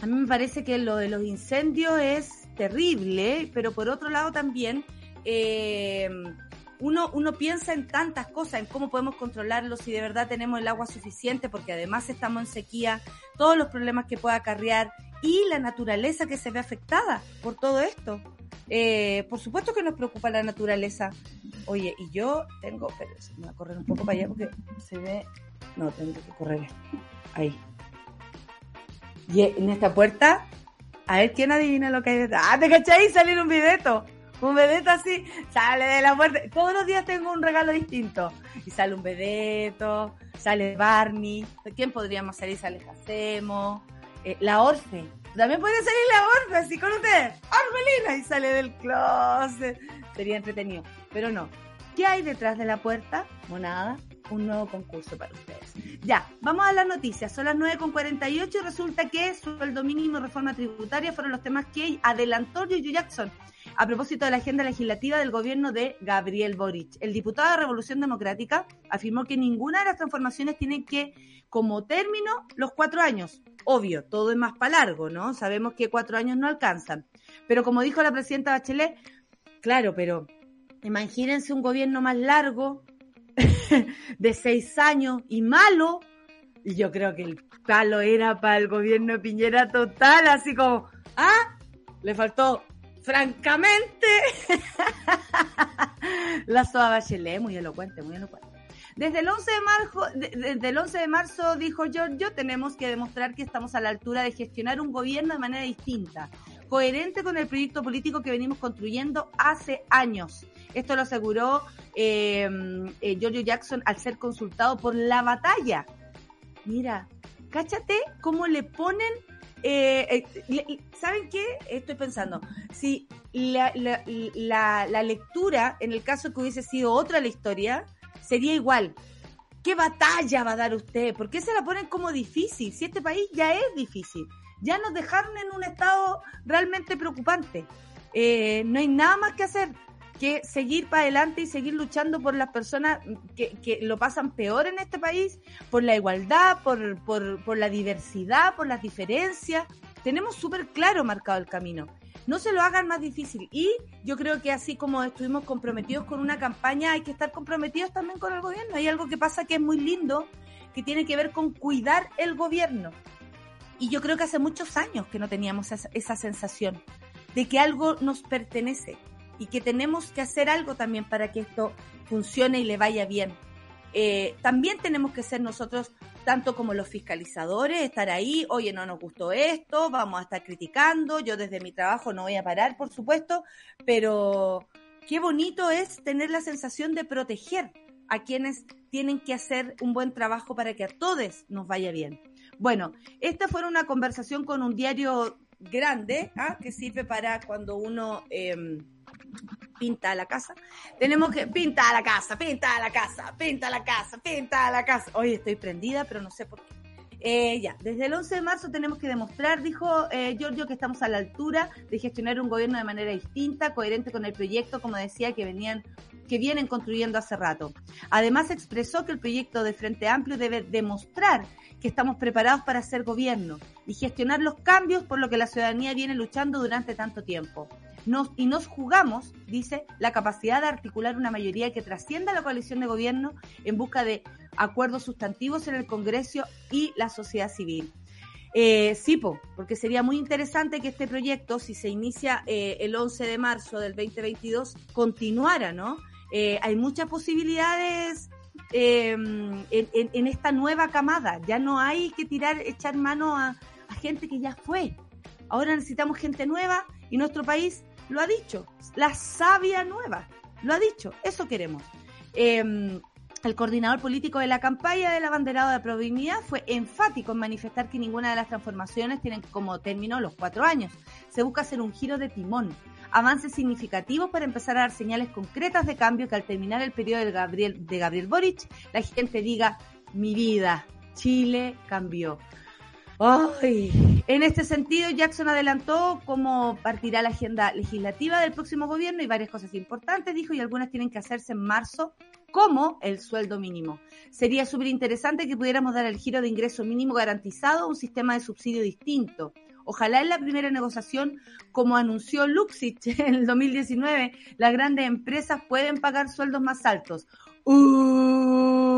a mí me parece que lo de los incendios es terrible, pero por otro lado también eh, uno, uno piensa en tantas cosas, en cómo podemos controlarlo, si de verdad tenemos el agua suficiente, porque además estamos en sequía, todos los problemas que pueda acarrear y la naturaleza que se ve afectada por todo esto. Eh, por supuesto que nos preocupa la naturaleza. Oye, y yo tengo, pero me voy a correr un poco para allá porque se ve, no, tengo que correr ahí. Y en esta puerta, a ver quién adivina lo que hay detrás. Ah, ¿te cachai? Salir un videto. Un vedeto así, sale de la puerta. Todos los días tengo un regalo distinto. Y sale un vedeto, sale Barney. ¿De quién podríamos salir? Sale Hacemos. Eh, la Orfe. También puede salir la Orfe, así con ustedes. Orfelina. Y sale del closet. Sería entretenido. Pero no. ¿Qué hay detrás de la puerta? Monada. Un nuevo concurso para ustedes. Ya, vamos a las noticias. Son las 9.48 y resulta que sueldo mínimo y reforma tributaria fueron los temas que adelantó Yuyu Jackson a propósito de la agenda legislativa del gobierno de Gabriel Boric. El diputado de Revolución Democrática afirmó que ninguna de las transformaciones tiene que, como término, los cuatro años. Obvio, todo es más para largo, ¿no? Sabemos que cuatro años no alcanzan. Pero como dijo la presidenta Bachelet, claro, pero imagínense un gobierno más largo, de seis años y malo. Y yo creo que el palo era para el gobierno de Piñera total, así como, ah, le faltó francamente, la Soa Bachelet, muy elocuente, muy elocuente. Desde el 11 de marzo, desde el 11 de marzo dijo Giorgio, tenemos que demostrar que estamos a la altura de gestionar un gobierno de manera distinta, coherente con el proyecto político que venimos construyendo hace años. Esto lo aseguró eh, eh, Giorgio Jackson al ser consultado por la batalla. Mira, cáchate cómo le ponen eh, eh ¿saben qué? Estoy pensando, si la, la, lectura, en el caso que hubiese sido otra la historia, sería igual. ¿Qué batalla va a dar usted? ¿Por qué se la ponen como difícil? Si este país ya es difícil, ya nos dejaron en un estado realmente preocupante. Eh, no hay nada más que hacer que seguir para adelante y seguir luchando por las personas que, que lo pasan peor en este país, por la igualdad, por, por, por la diversidad, por las diferencias. Tenemos súper claro marcado el camino. No se lo hagan más difícil. Y yo creo que así como estuvimos comprometidos con una campaña, hay que estar comprometidos también con el gobierno. Hay algo que pasa que es muy lindo, que tiene que ver con cuidar el gobierno. Y yo creo que hace muchos años que no teníamos esa, sensación de que algo nos pertenece y que tenemos que hacer algo también para que esto funcione y le vaya bien. Eh, también tenemos que ser nosotros, tanto como los fiscalizadores, estar ahí, oye, no nos gustó esto, vamos a estar criticando, yo desde mi trabajo no voy a parar, por supuesto, pero qué bonito es tener la sensación de proteger a quienes tienen que hacer un buen trabajo para que a todos nos vaya bien. Bueno, esta fue una conversación con un diario grande, ¿ah? que sirve para cuando uno... Eh, pinta la casa. Tenemos que pinta la casa, pinta la casa, pinta la casa, pinta la casa. Hoy estoy prendida, pero no sé por qué. Eh, ya, desde el 11 de marzo tenemos que demostrar, dijo eh, Giorgio, que estamos a la altura de gestionar un gobierno de manera distinta, coherente con el proyecto, como decía, que venían que vienen construyendo hace rato. Además expresó que el proyecto de Frente Amplio debe demostrar que estamos preparados para hacer gobierno y gestionar los cambios por lo que la ciudadanía viene luchando durante tanto tiempo y nos jugamos, dice, la capacidad de articular una mayoría que trascienda la coalición de gobierno en busca de acuerdos sustantivos en el Congreso y la sociedad civil. Eh, Sipo, porque sería muy interesante que este proyecto, si se inicia eh, el 11 de marzo del 2022, continuara, ¿no? Eh, hay muchas posibilidades em, en, esta nueva camada. Ya no hay que tirar, echar mano a gente que ya fue. Ahora necesitamos gente nueva y nuestro país lo ha dicho, la sabia nueva, lo ha dicho, eso queremos. Em, el coordinador político de la campaña del abanderado de Provinidad fue enfático en manifestar que ninguna de las transformaciones tienen como término los cuatro años. Se busca hacer un giro de timón, avances significativos para empezar a dar señales concretas de cambio que al terminar el periodo de Gabriel, de Gabriel Boric, la gente diga, mi vida, Chile cambió. Ay. En este sentido, Jackson adelantó cómo partirá la agenda legislativa del próximo gobierno y varias cosas importantes, dijo, y algunas tienen que hacerse en marzo, como el sueldo mínimo. Sería súper interesante que pudiéramos dar el giro de ingreso mínimo garantizado a un sistema de subsidio distinto. Ojalá en la primera negociación, como anunció Luxich en el 2019, las grandes empresas pueden pagar sueldos más altos. Uh,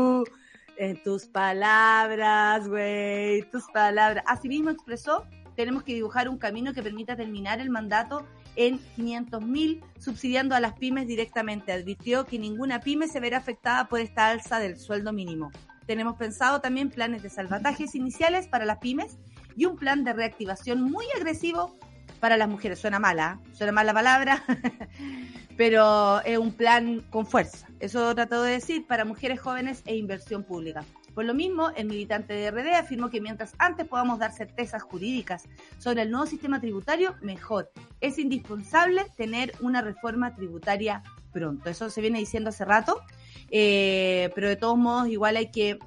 en tus palabras, güey, tus palabras. Asimismo expresó, tenemos que dibujar un camino que permita terminar el mandato en 500.000, subsidiando a las pymes directamente. Advirtió que ninguna pyme se verá afectada por esta alza del sueldo mínimo. Tenemos pensado también planes de salvatajes iniciales para las pymes y un plan de reactivación muy agresivo para las mujeres. Suena mala, ¿eh? suena mala palabra, pero es un plan con fuerza. Eso trató de decir para mujeres jóvenes e inversión pública. Por lo mismo, el militante de RD afirmó que mientras antes podamos dar certezas jurídicas sobre el nuevo sistema tributario, mejor. Es indispensable tener una reforma tributaria pronto. Eso se viene diciendo hace rato, eh, pero de todos modos igual hay que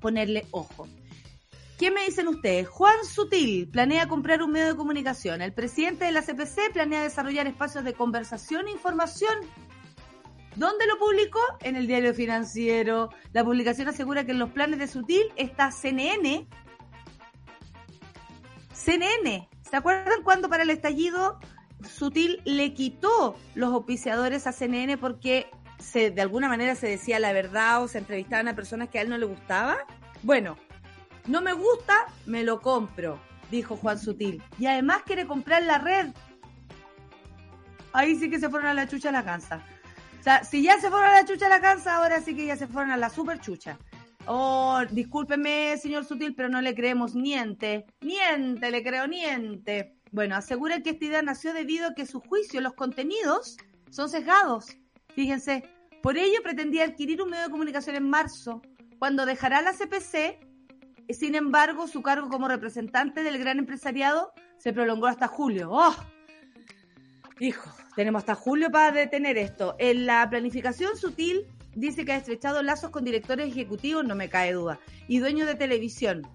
ponerle ojo. ¿Qué me dicen ustedes? Juan Sutil planea comprar un medio de comunicación. El presidente de la CPC planea desarrollar espacios de conversación e información. ¿Dónde lo publicó? En el diario financiero. La publicación asegura que en los planes de Sutil está CNN. CNN. ¿Se acuerdan cuando para el estallido Sutil le quitó los auspiciadores a CNN porque se, de alguna manera se decía la verdad o se entrevistaban a personas que a él no le gustaba? Bueno, no me gusta, me lo compro, dijo Juan Sutil. Y además quiere comprar la red. Ahí sí que se fueron a la chucha a la cansa. O sea, si ya se fueron a la chucha a la cansa, ahora sí que ya se fueron a la super chucha. Oh, discúlpeme, señor Sutil, pero no le creemos niente. Niente, le creo niente. Bueno, asegura que esta idea nació debido a que su juicio, los contenidos, son sesgados. Fíjense, por ello pretendía adquirir un medio de comunicación en marzo, cuando dejará la CPC sin embargo, su cargo como representante del gran empresariado se prolongó hasta julio. ¡Oh! Hijo, tenemos hasta julio para detener esto. En la planificación sutil dice que ha estrechado lazos con directores ejecutivos, no me cae duda, y dueños de televisión,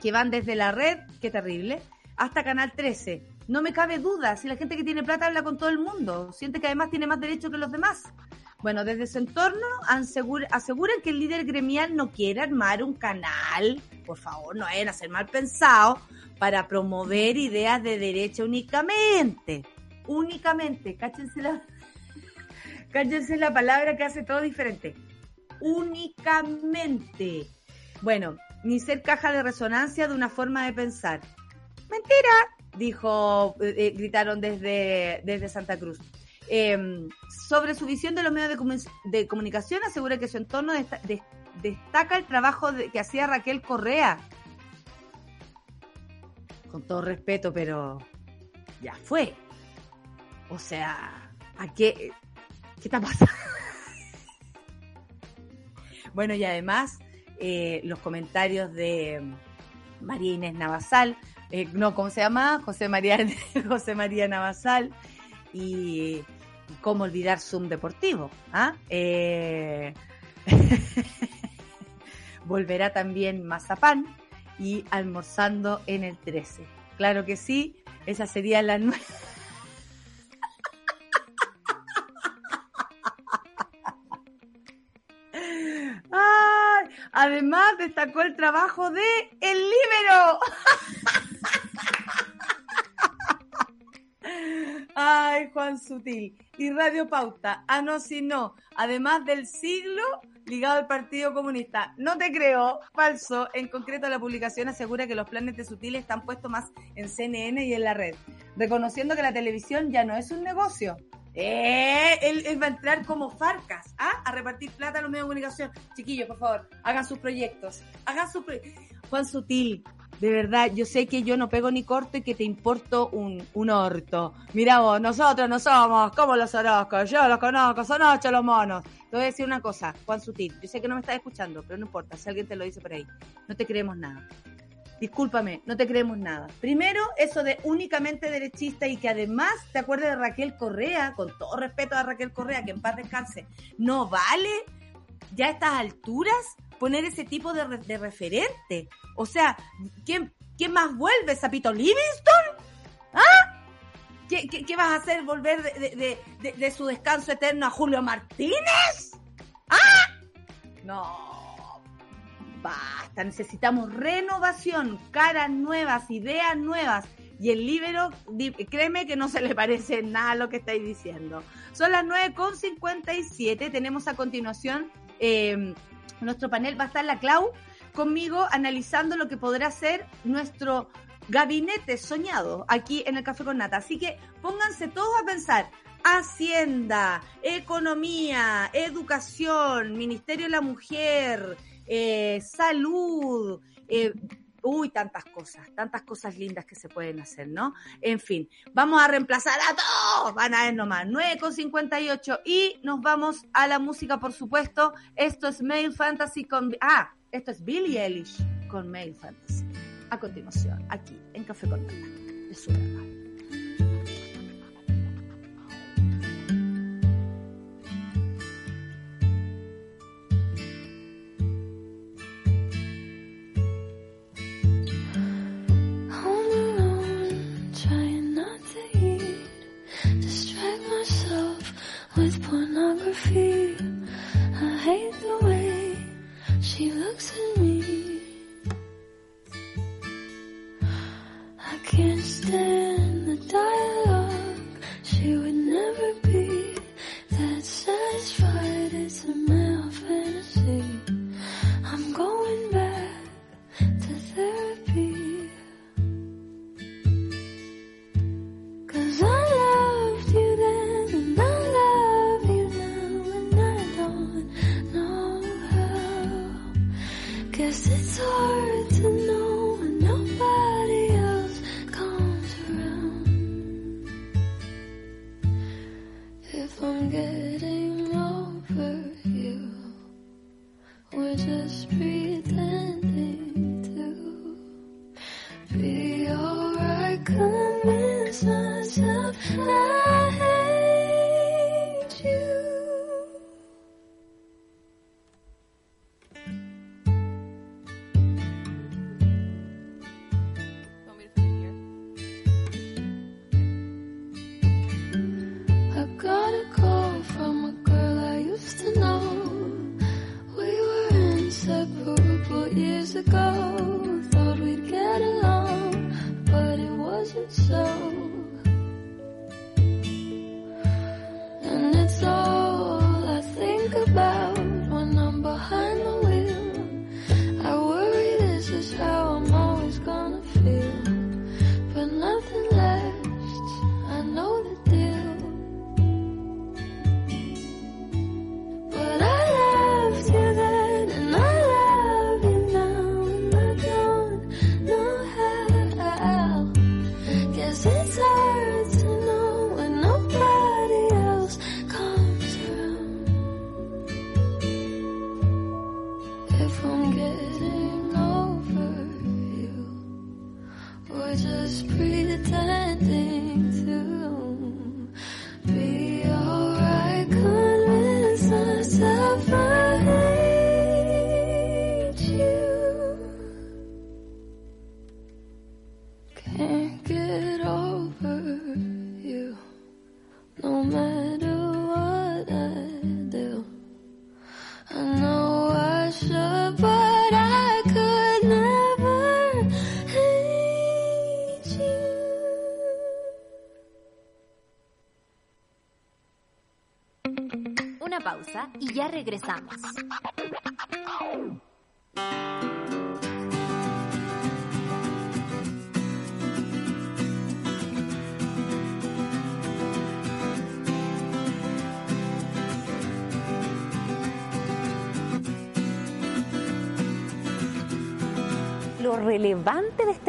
que van desde la red, qué terrible, hasta Canal 13. No me cabe duda, si la gente que tiene plata habla con todo el mundo, siente que además tiene más derecho que los demás. Bueno, desde su entorno aseguran que el líder gremial no quiere armar un canal, por favor, no vayan a mal pensados, para promover ideas de derecha únicamente. Únicamente, cáchense la, cáchense la palabra que hace todo diferente. Únicamente. Bueno, ni ser caja de resonancia de una forma de pensar. Mentira, dijo, eh, eh, gritaron desde, desde Santa Cruz. Em, sobre su visión de los medios de, comunicación, asegura que su entorno destaca el trabajo que hacía Raquel Correa. Con todo respeto, pero ya fue. O sea, ¿a qué, qué está pasando? bueno, y además, eh, los comentarios de María Inés Navasal, eh, no, ¿cómo se llama? José María, José María Navasal, y cómo olvidar Zoom Deportivo. ¿ah? Eh, volverá también Mazapán y almorzando en el 13. Claro que sí, esa sería la nueva. además destacó el trabajo de El Libero. Ay, Juan Sutil. Y Radio Pauta. Ah, no, si no. Además del siglo ligado al Partido Comunista. No te creo, falso. En concreto, la publicación asegura que los planes de Sutil están puestos más en CNN y en la red, reconociendo que la televisión ya no es un negocio. Eh, él, va a entrar como Farcas, ¿ah? A repartir plata a los medios de comunicación. Chiquillos, por favor, hagan sus proyectos. Hagan sus proyectos. Juan Sutil, de verdad, yo sé que yo no pego ni corto y que te importo un, un orto. Mira vos, nosotros no somos como los orozcos, yo los conozco, son ocho los monos. Te voy a decir una cosa, Juan Sutil, yo sé que no me estás escuchando, pero no importa, si alguien te lo dice por ahí, no te creemos nada. Discúlpame, no te creemos nada. Primero, eso de únicamente derechista y que además te acuerdes de Raquel Correa, con todo respeto a Raquel Correa, que en paz descanse, no vale ya a estas alturas poner ese tipo de, referente. O sea, ¿quién, ¿quién más vuelve? ¿Sapito Livingston? ¿Ah? ¿Qué, vas a hacer? ¿Volver de, de, su descanso eterno a Julio Martínez? ¿Ah? No. Basta, necesitamos renovación, caras nuevas, ideas nuevas. Y el libro, créeme que no se le parece nada a lo que estáis diciendo. Son las 9.57. Tenemos a continuación eh, nuestro panel. Va a estar la Clau conmigo analizando lo que podrá ser nuestro gabinete soñado aquí en el Café con Nata. Así que pónganse todos a pensar. Hacienda, economía, educación, Ministerio de la Mujer, eh, salud, eh, uy, tantas cosas, tantas cosas lindas que se pueden hacer, ¿no? En fin, vamos a reemplazar a todos, van a ver nomás, 9,58 y nos vamos a la música, por supuesto. Esto es Male Fantasy con... Ah, esto es Billie Eilish con Male Fantasy. A continuación, aquí en Café con Nata, pornography. I hate the way she looks at me. I can't stand the dialogue. She would never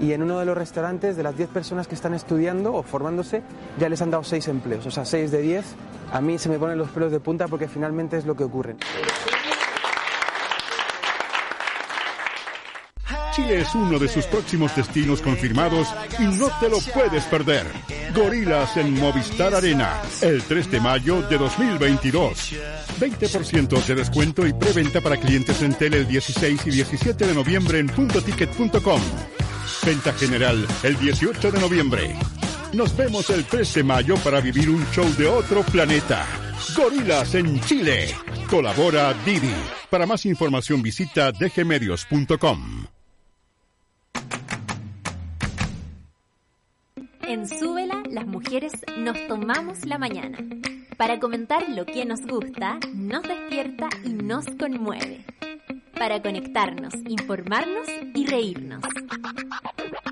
y en uno de los restaurantes de las 10 personas que están estudiando o formándose ya les han dado 6 empleos, o sea, 6 de 10. A mí se me ponen los pelos de punta porque finalmente es lo que ocurre. Chile es uno de sus próximos destinos confirmados y no te lo puedes perder. Gorilas en Movistar Arena, el 3 de mayo de 2022. 20% de descuento y preventa para clientes en tele el 16 y 17 de noviembre en puntoticket.com. Venta general el 18 de noviembre. Nos vemos el 3 de mayo para vivir un show de otro planeta. Gorilas en Chile. Colabora Didi. Para más información visita dgmedios.com. En Súbela, las mujeres nos tomamos la mañana para comentar lo que nos gusta, nos despierta y nos conmueve. Para conectarnos, informarnos y reírnos.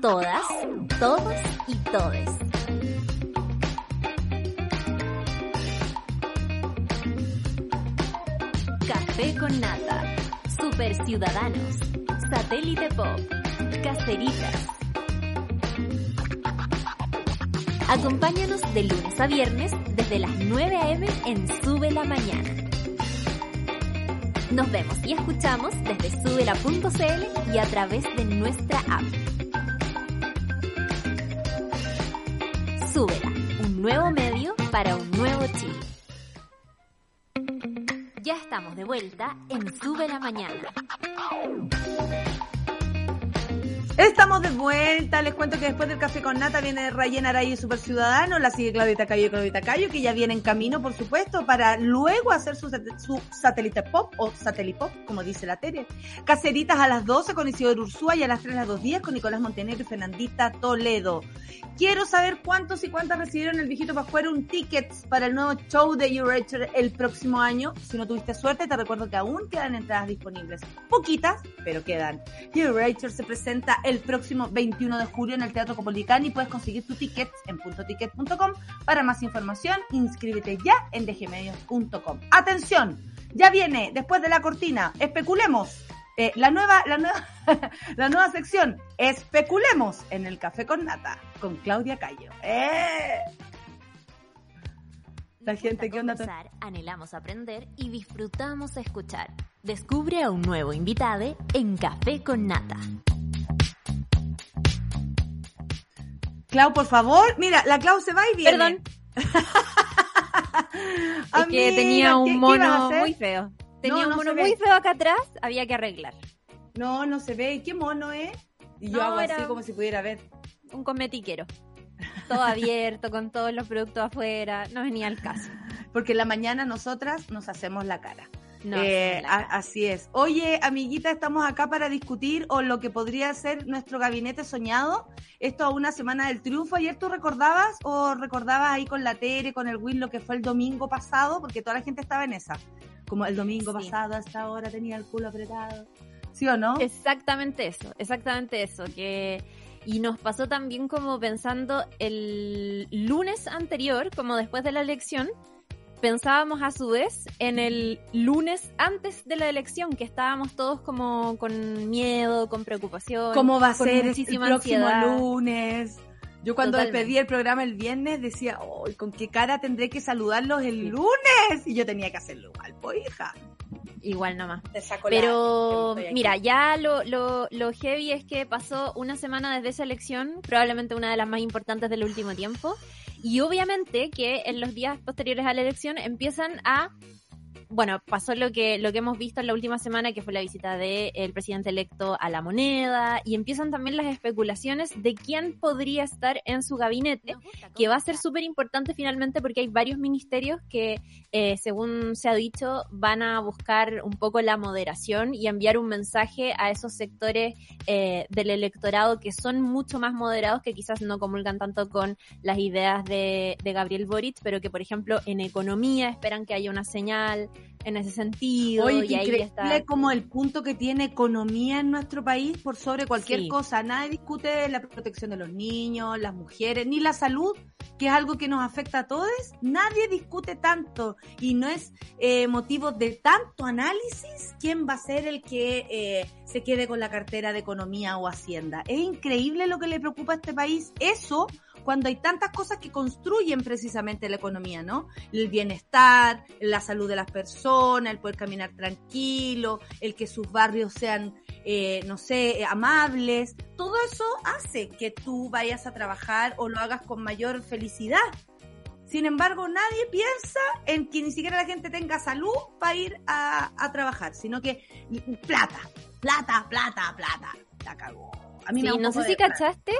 Todas, todos y todes. Café con nata. Super Ciudadanos. Satélite Pop. Caceritas. Acompáñanos de lunes a viernes desde las 9 a.m. en Sube la Mañana. Nos vemos y escuchamos desde subela.cl y a través de nuestra app. Súbela, un nuevo medio para un nuevo Chile. Ya estamos de vuelta en Sube la Mañana. Estamos de vuelta, les cuento que después del café con nata viene Rayen Araya Super Ciudadano, la sigue Claudita Cayo y Claudita Cayo, que ya viene en camino, por supuesto, para luego hacer su, satélite pop o satélite pop, como dice la tele. Caceritas a las 12 con Isidoro Ursúa y a las 3 las 2 días con Nicolás Montenegro y Fernandita Toledo. Quiero saber cuántos y cuántas recibieron el viejito Pascuero un ticket para el nuevo show de Eurator el próximo año. Si no tuviste suerte, te recuerdo que aún quedan entradas disponibles. Poquitas, pero quedan. Eurator se presenta el próximo 21 de julio en el Teatro Copolicán y puedes conseguir tu ticket en puntoticket.com. Para más información, inscríbete ya en dgmedios.com. Atención, ya viene después de la cortina, especulemos. Eh, la nueva, la nueva, la nueva sección, especulemos en el café con nata con Claudia Cayo. ¡Eh! La gente, ¿qué onda? Conversar, anhelamos aprender y disfrutamos escuchar. Descubre a un nuevo invitado en Café con Nata. Clau, por favor. Mira, la Clau se va y viene. Perdón. es que tenía un mono muy feo. Tenía No, no un mono muy feo acá atrás, había que arreglar. No, no se ve. ¿Y qué mono es? Y yo No, hago así como si pudiera ver. Un cosmetiquero. Todo abierto, con todos los productos afuera. No venía al caso. Porque en la mañana nosotras nos hacemos la cara. No, Eh, a- así es. Oye, amiguita, estamos acá para discutir o lo que podría ser nuestro gabinete soñado. Esto a una semana del triunfo. Ayer tú recordabas o recordabas ahí con la Tere, con el Will, lo que fue el domingo pasado, porque toda la gente estaba en esa. Como el domingo Sí. pasado, hasta ahora tenía el culo apretado. ¿Sí o no? Exactamente eso, exactamente eso. Que... Y nos pasó también como pensando el lunes anterior, como después de la elección, pensábamos a su vez en el lunes antes de la elección, que estábamos todos como con miedo, con preocupación. ¿Cómo va a ser el próximo ansiedad. lunes? Yo cuando Totalmente. despedí el programa el viernes decía, "Ay, ¿con qué cara tendré que saludarlos el lunes? Y yo tenía que hacerlo igual, pues hija. Igual nomás. Te saco la- Pero mira, ya lo, lo, lo heavy es que pasó una semana desde esa elección, probablemente una de las más importantes del último tiempo, y obviamente que en los días posteriores a la elección empiezan a bueno, pasó lo que, lo que hemos visto en la última semana, que fue la visita del presidente electo a la moneda, y empiezan también las especulaciones de quién podría estar en su gabinete, que va a ser súper importante finalmente porque hay varios ministerios que, eh, según se ha dicho, van a buscar un poco la moderación y enviar un mensaje a esos sectores eh, del electorado que son mucho más moderados, que quizás no comulgan tanto con las ideas de, de Gabriel Boric, pero que, por ejemplo, en economía esperan que haya una señal en ese sentido. Oye, y ahí increíble está. como el punto que tiene economía en nuestro país por sobre cualquier Sí. cosa. Nadie discute la protección de los niños, las mujeres, ni la salud que es algo que nos afecta a todos, nadie discute tanto y no es eh, motivo de tanto análisis quién va a ser el que eh, se quede con la cartera de economía o hacienda. Es increíble lo que le preocupa a este país. Eso cuando hay tantas cosas que construyen precisamente la economía, ¿no? El bienestar, la salud de las personas, el poder caminar tranquilo, el que sus barrios sean, eh, no sé, amables. Todo eso hace que tú vayas a trabajar o lo hagas con mayor felicidad. Sin embargo, nadie piensa en que ni siquiera la gente tenga salud para ir a, a trabajar, sino que plata, plata, plata, plata. La cagó. A mí sí, no sé si cachaste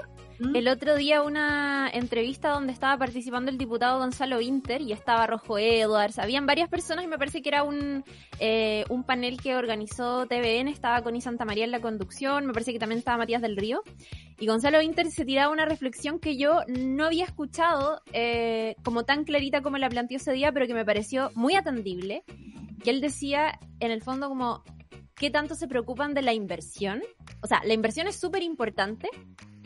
El otro día una entrevista donde estaba participando el diputado Gonzalo Winter y estaba Rojo Edwards, habían varias personas y me parece que era un, eh, un panel que organizó TVN, estaba con Santa María en la conducción, me parece que también estaba Matías del Río, y Gonzalo Winter se tiraba una reflexión que yo no había escuchado eh, como tan clarita como la planteó ese día, pero que me pareció muy atendible, que él decía en el fondo como qué tanto se preocupan de la inversión. O sea, la inversión es súper importante,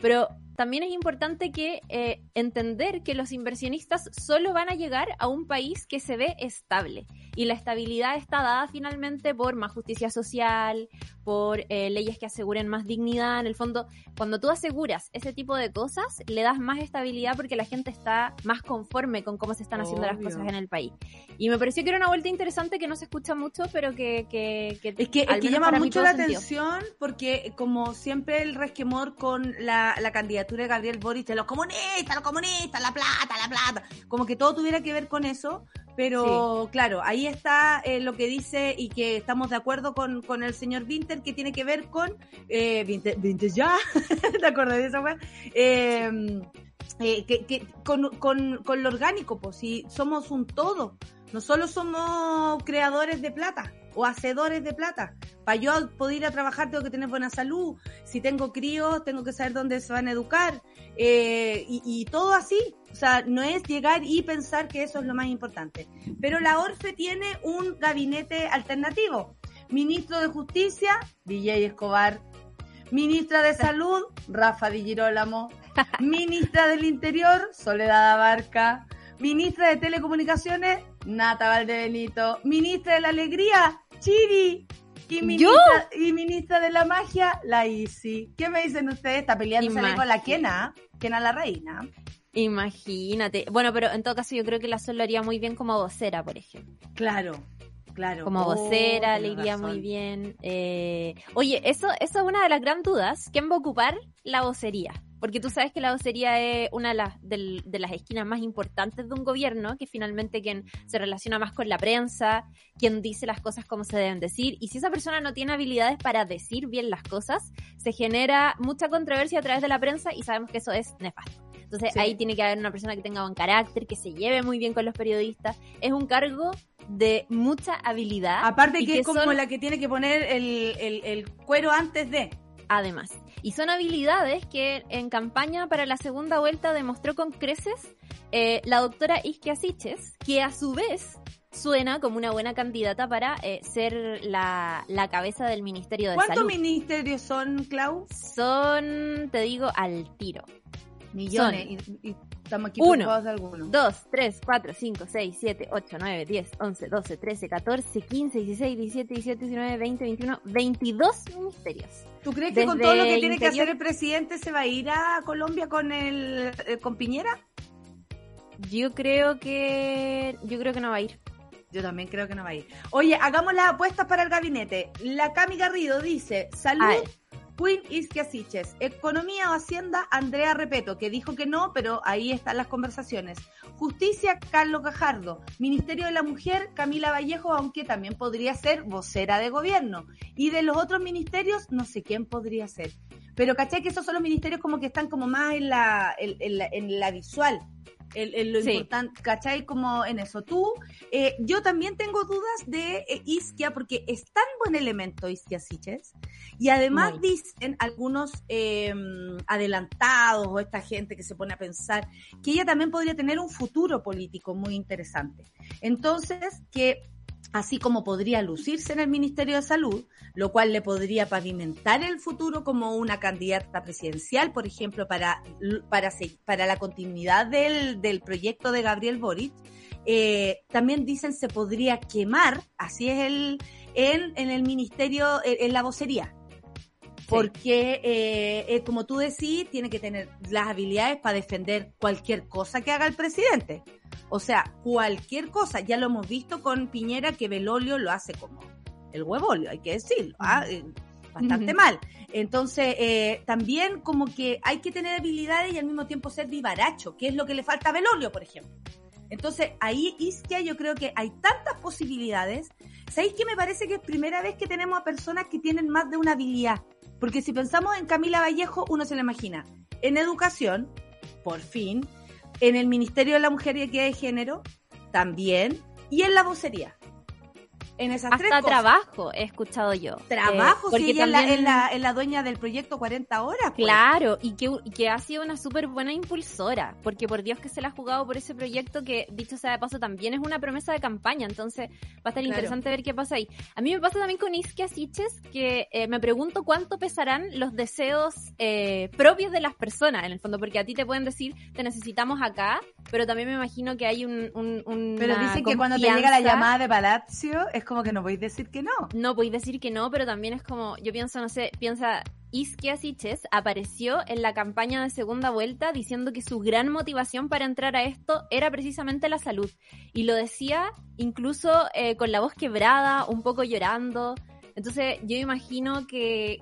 pero también es importante que eh, entender que los inversionistas solo van a llegar a un país que se ve estable. Y la estabilidad está dada finalmente por más justicia social, por eh, leyes que aseguren más dignidad. En el fondo, cuando tú aseguras ese tipo de cosas, le das más estabilidad porque la gente está más conforme con cómo se están haciendo las cosas en el país. Y me pareció que era una vuelta interesante que no se escucha mucho, pero que... que, es que, llama mucho la atención porque como siempre el resquemor con la, la candidatura de Gabriel Boric de los comunistas, los comunistas, la plata, la plata, como que todo tuviera que ver con eso, pero claro, ahí está eh, lo que dice y que estamos de acuerdo con, con el señor Winter, que tiene que ver con, eh, Winter, ya, ¿te acuerdas de eso? Em, eh, que, que con, con, con lo orgánico, pues si somos un todo, no solo somos creadores de plata, o hacedores de plata. Para yo poder ir a trabajar tengo que tener buena salud. Si tengo críos, tengo que saber dónde se van a educar. Eh, y, todo así. O sea, no es llegar y pensar que eso es lo más importante. Pero la ORFE tiene un gabinete alternativo. Ministro de Justicia, DJ Escobar. Ministra de Salud, Rafa Di Girolamo. Ministra del Interior, Soledad Abarca. Ministra de Telecomunicaciones, Nata Valdebenito. Ministra de la Alegría, Chiri. Y ministra, y ministra de la magia, la Isi. ¿Qué me dicen ustedes? Está peleando con la Kena, Kena la reina. Imagínate. Bueno, pero en todo caso yo creo que la Sol lo haría muy bien como vocera, por ejemplo. Claro, claro. Como oh, vocera le iría muy bien. Eh, oye, eso, eso es una de las grandes dudas. ¿Quién va a ocupar la vocería? Porque tú sabes que la vocería es una de las, de, las esquinas más importantes de un gobierno, que finalmente quien se relaciona más con la prensa, quien dice las cosas como se deben decir. Y si esa persona no tiene habilidades para decir bien las cosas, se genera mucha controversia a través de la prensa y sabemos que eso es nefasto. Entonces ahí tiene que haber una persona que tenga buen carácter, que se lleve muy bien con los periodistas. Es un cargo de mucha habilidad. Aparte que, es como la que tiene que poner el, el, el cuero antes de además. Y son habilidades que en campaña para la segunda vuelta demostró con creces eh, la doctora Isquia Siches, que a su vez suena como una buena candidata para eh, ser la, cabeza del Ministerio de Salud. ¿Cuántos ministerios son, Clau? Son, te digo, al tiro. Millones. y, estamos aquí 1, 2, 3, 4, 5, 6, 7, 8, 9, 10, 11, 12, 13, 14, 15, 16, 17, 17, 19, 20, 21, 22 ministerios. ¿Tú crees que con todo lo que tiene que hacer el presidente se va a ir a Colombia con el, eh, con Piñera? Yo creo que yo creo que no va a ir. Yo también creo que no va a ir. Oye, hagamos las apuestas para el gabinete. La Cami Garrido dice, salud, Queen Isquia Siches. Economía o Hacienda, Andrea Repeto, que dijo que no, pero ahí están las conversaciones. Justicia, Carlos Gajardo. Ministerio de la Mujer, Camila Vallejo, aunque también podría ser vocera de gobierno. Y de los otros ministerios, no sé quién podría ser. Pero caché que esos son los ministerios como que están como más en la, visual el, lo importante, ¿cachai? Como en eso. Tú, eh, yo también tengo dudas de eh, Isquia porque es tan buen elemento Isquia Siches y además dicen algunos em, adelantados o esta gente que se pone a pensar que ella también podría tener un futuro político muy interesante. Entonces, que así como podría lucirse en el Ministerio de Salud, lo cual le podría pavimentar el futuro como una candidata presidencial, por ejemplo, para, para, para la continuidad del, del proyecto de Gabriel Boric. Eh, también dicen se podría quemar, así es el, en, en el ministerio, en, la vocería. Porque, eh, eh, como tú decís, tiene que tener las habilidades para defender cualquier cosa que haga el presidente. O sea, cualquier cosa. Ya lo hemos visto con Piñera que Belolio lo hace como el huevolio, hay que decirlo. ¿ah? Eh, bastante mal. Entonces, eh, también como que hay que tener habilidades y al mismo tiempo ser vivaracho, que es lo que le falta a Belolio, por ejemplo. Entonces, ahí Isquia yo creo que hay tantas posibilidades. ¿Sabéis que me parece que es primera vez que tenemos a personas que tienen más de una habilidad? Porque si pensamos en Camila Vallejo, uno se la imagina. En educación, por fin, en el Ministerio de la Mujer y Equidad de Género, también, y en la vocería en esas Hasta trabajo he escuchado yo. Trabajo, eh, sí, ella es, la, es, la, dueña del proyecto 40 horas. Pues. Claro, y que, que ha sido una súper buena impulsora, porque por Dios que se la ha jugado por ese proyecto que, dicho sea de paso, también es una promesa de campaña, entonces va a estar interesante ver qué pasa ahí. A mí me pasa también con Iskia Siches, que eh, me pregunto cuánto pesarán los deseos eh, propios de las personas, en el fondo, porque a ti te pueden decir, te necesitamos acá, pero también me imagino que hay un... un pero dicen que cuando te llega la llamada de Palacio es como que no podéis decir que no. No podéis decir que no, pero también es como, yo pienso, no sé, piensa, Iskia Siches apareció en la campaña de segunda vuelta diciendo que su gran motivación para entrar a esto era precisamente la salud. Y lo decía incluso eh, con la voz quebrada, un poco llorando. Entonces yo imagino que,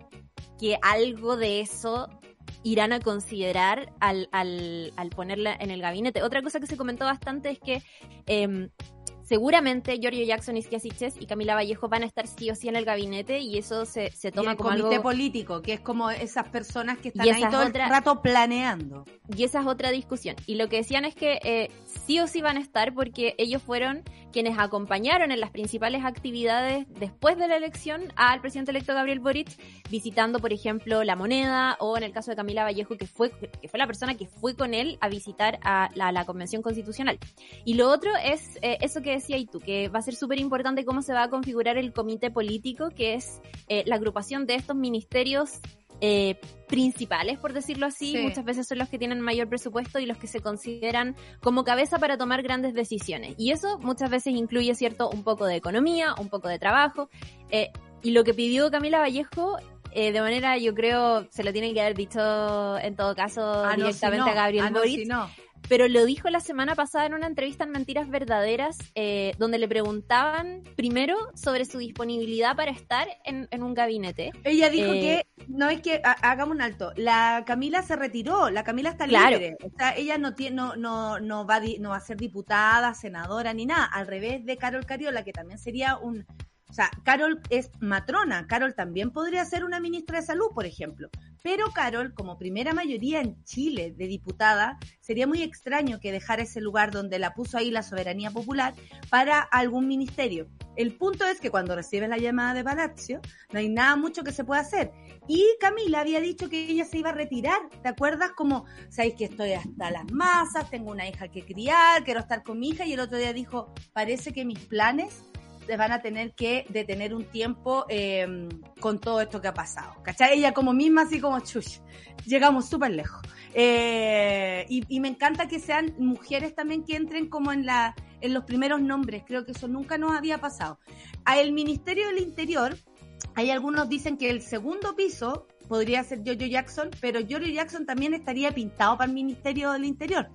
que algo de eso irán a considerar al, al, al, ponerla en el gabinete. Otra cosa que se comentó bastante es que eh, seguramente Giorgio Jackson, Isquia Siches y Camila Vallejo van a estar sí o sí en el gabinete y eso se, se toma y el como comité político, que es como esas personas que están ahí todo el rato planeando. Y esa es otra discusión. Y lo que decían es que eh, sí o sí van a estar porque ellos fueron quienes acompañaron en las principales actividades después de la elección al presidente electo Gabriel Boric, visitando, por ejemplo, La Moneda o en el caso de Camila Vallejo, que fue, que fue la persona que fue con él a visitar a la, Convención Constitucional. Y lo otro es eh, eso que decía tú, que va a ser súper importante cómo se va a configurar el comité político, que es eh, la agrupación de estos ministerios eh, principales, por decirlo así. Muchas veces son los que tienen mayor presupuesto y los que se consideran como cabeza para tomar grandes decisiones. Y eso muchas veces incluye, ¿cierto?, un poco de economía, un poco de trabajo. Eh, y lo que pidió Camila Vallejo eh, de manera, yo creo, se lo tienen que haber dicho en todo caso ah, directamente a Gabriel ah, Boric pero lo dijo la semana pasada en una entrevista en Mentiras Verdaderas, eh, donde le preguntaban primero sobre su disponibilidad para estar en, un gabinete. Ella dijo eh, que, no es que, hagamos un alto, la Camila se retiró, la Camila está libre, o sea, ella no, tiene, no, no, no, va, no va a ser diputada, senadora, ni nada, al revés de Carol Cariola, que también sería un o sea, Carol es matrona. Carol también podría ser una ministra de salud, por ejemplo. Pero Carol, como primera mayoría en Chile de diputada, sería muy extraño que dejara ese lugar donde la puso ahí la soberanía popular para algún ministerio. El punto es que cuando recibes la llamada de Palacio, no hay nada mucho que se pueda hacer. Y Camila había dicho que ella se iba a retirar. ¿Te acuerdas? Como, sabéis que estoy hasta las masas, tengo una hija que criar, quiero estar con mi hija. Y el otro día dijo, parece que mis planes van a tener que detener un tiempo em, con todo esto que ha pasado. ¿Cachai? Ella como misma, así como chush, llegamos súper lejos. Eh, y, me encanta que sean mujeres también que entren como en la en los primeros nombres, creo que eso nunca nos había pasado. A el Ministerio del Interior, hay algunos dicen que el segundo piso podría ser Jojo Jackson, pero Jojo Jackson también estaría pintado para el Ministerio del Interior,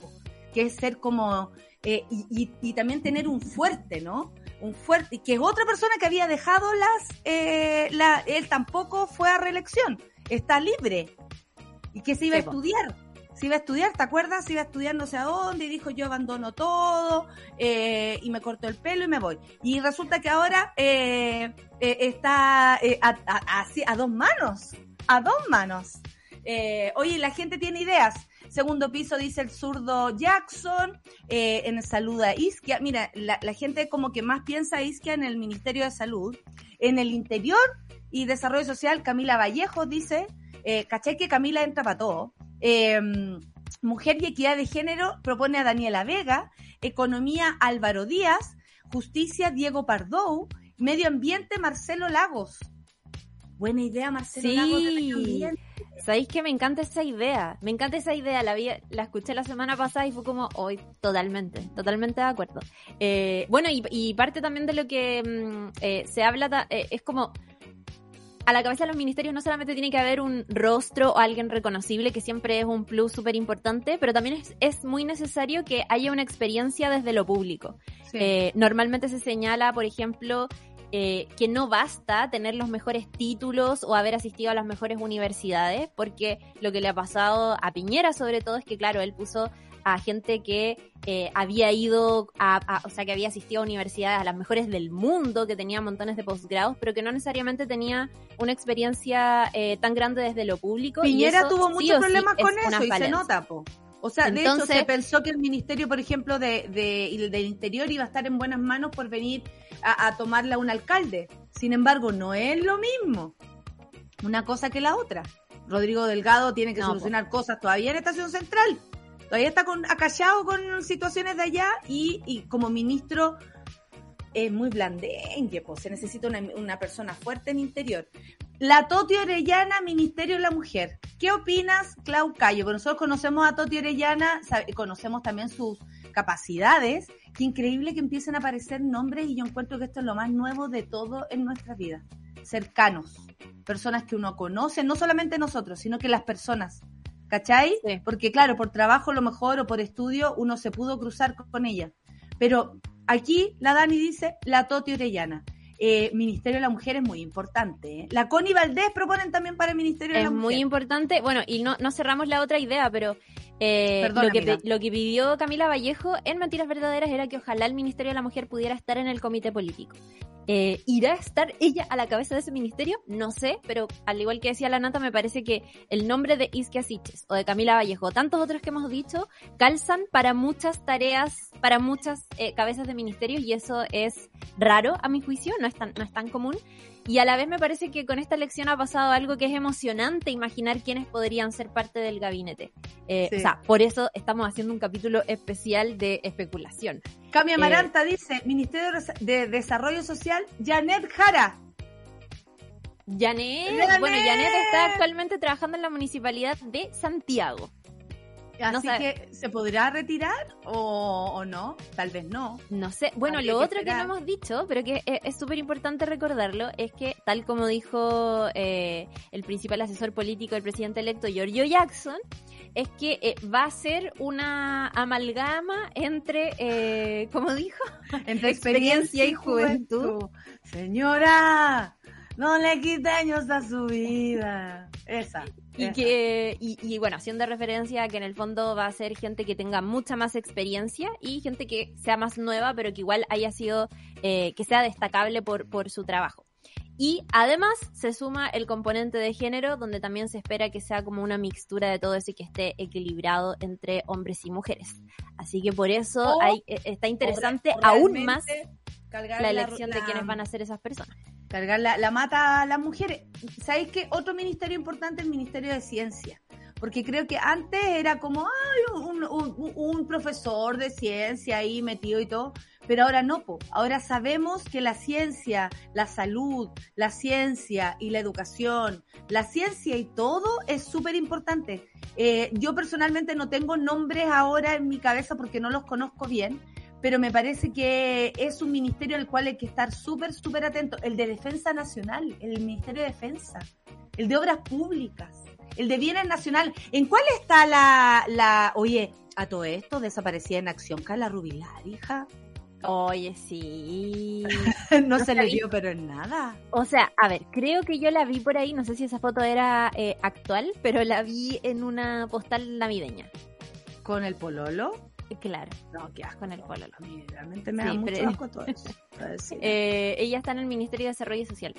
que es ser como, eh, y, y, también tener un fuerte, ¿no? Un fuerte, que es otra persona que había dejado las, eh, la, él tampoco fue a reelección, está libre y que se iba a estudiar. Se iba a estudiar, ¿te acuerdas? Se iba a estudiar no sé a dónde y dijo yo abandono todo eh, y me corto el pelo y me voy. Y resulta que ahora eh, eh está eh, a, a, a, dos manos, a dos manos. Eh, oye, la gente tiene ideas. Segundo piso dice el zurdo Jackson. Eh, en salud a Isquia. Mira, la, gente como que más piensa a Isquia en el Ministerio de Salud. En el interior y desarrollo social, Camila Vallejo dice, eh, caché que Camila entra para todo. Em, mujer y equidad de género propone a Daniela Vega. Economía Álvaro Díaz. Justicia, Diego Pardou. Medio Ambiente, Marcelo Lagos. Buena idea, Marcelo Lagos de Medio Ambiente. ¿Sabéis que me encanta esa idea? Me encanta esa idea. La, vi, la escuché la semana pasada y fue como, hoy, totalmente, totalmente de acuerdo. Eh, bueno, y, y, parte también de lo que mm, eh, se habla, eh, es como, a la cabeza de los ministerios no solamente tiene que haber un rostro o alguien reconocible, que siempre es un plus súper importante, pero también es, es, muy necesario que haya una experiencia desde lo público. Sí. Eh, normalmente se señala, por ejemplo, eh, que no basta tener los mejores títulos o haber asistido a las mejores universidades, porque lo que le ha pasado a Piñera sobre todo es que, claro, él puso a gente que eh, había ido a, a, o sea, que había asistido a universidades a las mejores del mundo, que tenía montones de posgrados, pero que no necesariamente tenía una experiencia eh, tan grande desde lo público. Piñera y eso, tuvo muchos sí problemas con eso y se nota, po. O sea, de Entonces- hecho se pensó que el ministerio, por ejemplo, de, de, del interior iba a estar en buenas manos por venir a, a tomarla un alcalde. Sin embargo, no es lo mismo una cosa que la otra. Rodrigo Delgado tiene que No, solucionar cosas todavía en Estación Central. Todavía está con, acallado con situaciones de allá y, y como ministro es muy blandengue, pues se necesita una, una persona fuerte en interior. La Toti Orellana, Ministerio de la Mujer. ¿Qué opinas, Clau Cayo? Porque nosotros conocemos a Toti Orellana, conocemos también sus capacidades. Qué increíble que empiecen a aparecer nombres y yo encuentro que esto es lo más nuevo de todo en nuestra vida. Cercanos, personas que uno conoce, no solamente nosotros, sino que las personas. ¿Cachai? Sí. Porque claro, por trabajo a lo mejor o por estudio uno se pudo cruzar con ella. Pero aquí la Dani dice la Toti Orellana. Eh, Ministerio de la Mujer es muy importante. ¿eh? La Connie Valdés proponen también para el Ministerio de Es la Mujer. muy importante. Bueno, y no, no cerramos la otra idea, pero eh, Perdón, lo, que, amiga. lo que pidió Camila Vallejo en Mentiras Verdaderas era que ojalá el Ministerio de la Mujer pudiera estar en el comité político. Eh, ¿Irá a estar ella a la cabeza de ese ministerio? No sé, pero al igual que decía la nata, me parece que el nombre de Isquia Siches o de Camila Vallejo, o tantos otros que hemos dicho, calzan para muchas tareas, para muchas eh, cabezas de ministerios y eso es raro a mi juicio, no es tan, no es tan común. Y a la vez me parece que con esta elección ha pasado algo que es emocionante imaginar quiénes podrían ser parte del gabinete. Eh, Sí. O sea, por eso estamos haciendo un capítulo especial de especulación. Cami Eh, Amaranta dice, Ministerio de Desarrollo Social, Janet Jara. Janet, Janet. bueno, Janet está actualmente trabajando en la municipalidad de Santiago. No Así sé. que, ¿se podrá retirar o, o no? Tal vez no. No sé, bueno, Habría lo que otro que no hemos dicho, pero que es- es súper importante recordarlo, es que tal como dijo eh, el principal asesor político del presidente electo, Giorgio Jackson, es que eh, va a ser una amalgama entre, eh, ¿cómo dijo? Entre Experiencia y juventud. Señora, no le quite años a su vida. Esa. Y que, y, y bueno, haciendo referencia a que en el fondo va a ser gente que tenga mucha más experiencia y gente que sea más nueva, pero que igual haya sido, eh, que sea destacable por, por su trabajo. Y además se suma el componente de género, donde también se espera que sea como una mixtura de todo eso y que esté equilibrado entre hombres y mujeres. Así que por eso O- hay, eh, está interesante aún más la elección de quiénes van a ser esas personas. Cargar la, la mata a las mujeres. ¿Sabéis qué? Otro ministerio importante es el Ministerio de Ciencia. Porque creo que antes era como, ay, un, un- un profesor de ciencia ahí metido y todo. Pero ahora no, po. ahora sabemos que la ciencia, la salud, la ciencia y la educación, la ciencia y todo es súper importante. Eh, yo personalmente no tengo nombres ahora en mi cabeza porque no los conozco bien, pero me parece que es un ministerio al cual hay que estar súper, súper atento. El de Defensa Nacional, el Ministerio de Defensa, el de Obras Públicas, el de Bienes Nacional. ¿En cuál está la, la, oye, a todo esto desaparecía en acción Carla Rubilar, hija? Oye, sí. no se le dio, pero en nada. O sea, a ver, creo que yo la vi por ahí, no sé si esa foto era eh, actual, pero la vi en una postal navideña. ¿Con el pololo? Claro, No, qué asco. con el pololo. Mí realmente me Sí, da mucho pero- asco todo eso. Eh, ella está en el Ministerio de Desarrollo Social.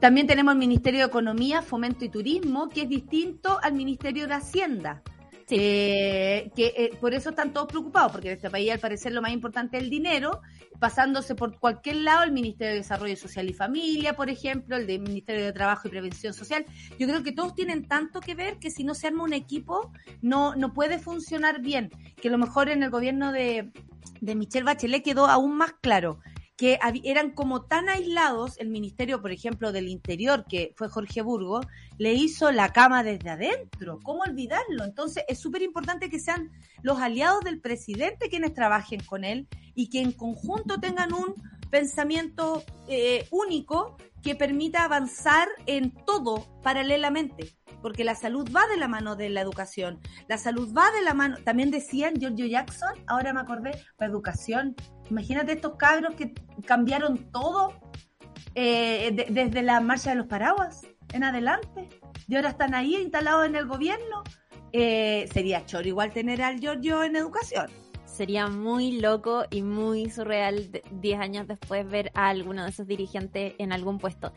También tenemos el Ministerio de Economía, Fomento y Turismo, que es distinto al Ministerio de Hacienda. Eh, que eh, por eso están todos preocupados, porque en este país al parecer lo más importante es el dinero, pasándose por cualquier lado el Ministerio de Desarrollo Social y Familia, por ejemplo, el del Ministerio de Trabajo y Prevención Social. Yo creo que todos tienen tanto que ver que si no se arma un equipo no, no puede funcionar bien. Que a lo mejor en el gobierno de, de Michelle Bachelet quedó aún más claro que eran como tan aislados, el Ministerio, por ejemplo, del Interior, que fue Jorge Burgo, le hizo la cama desde adentro. ¿Cómo olvidarlo? Entonces, es súper importante que sean los aliados del presidente quienes trabajen con él y que en conjunto tengan un pensamiento eh, único que permita avanzar en todo paralelamente porque la salud va de la mano de la educación. La salud va de la mano, también decían Giorgio Jackson, ahora me acordé, la educación. Imagínate estos cabros que cambiaron todo eh, desde la marcha de los paraguas en adelante y ahora están ahí instalados en el gobierno. Eh, sería choro igual tener al Giorgio en educación sería muy loco y muy surreal 10 años después ver a alguno de esos dirigentes en algún puesto.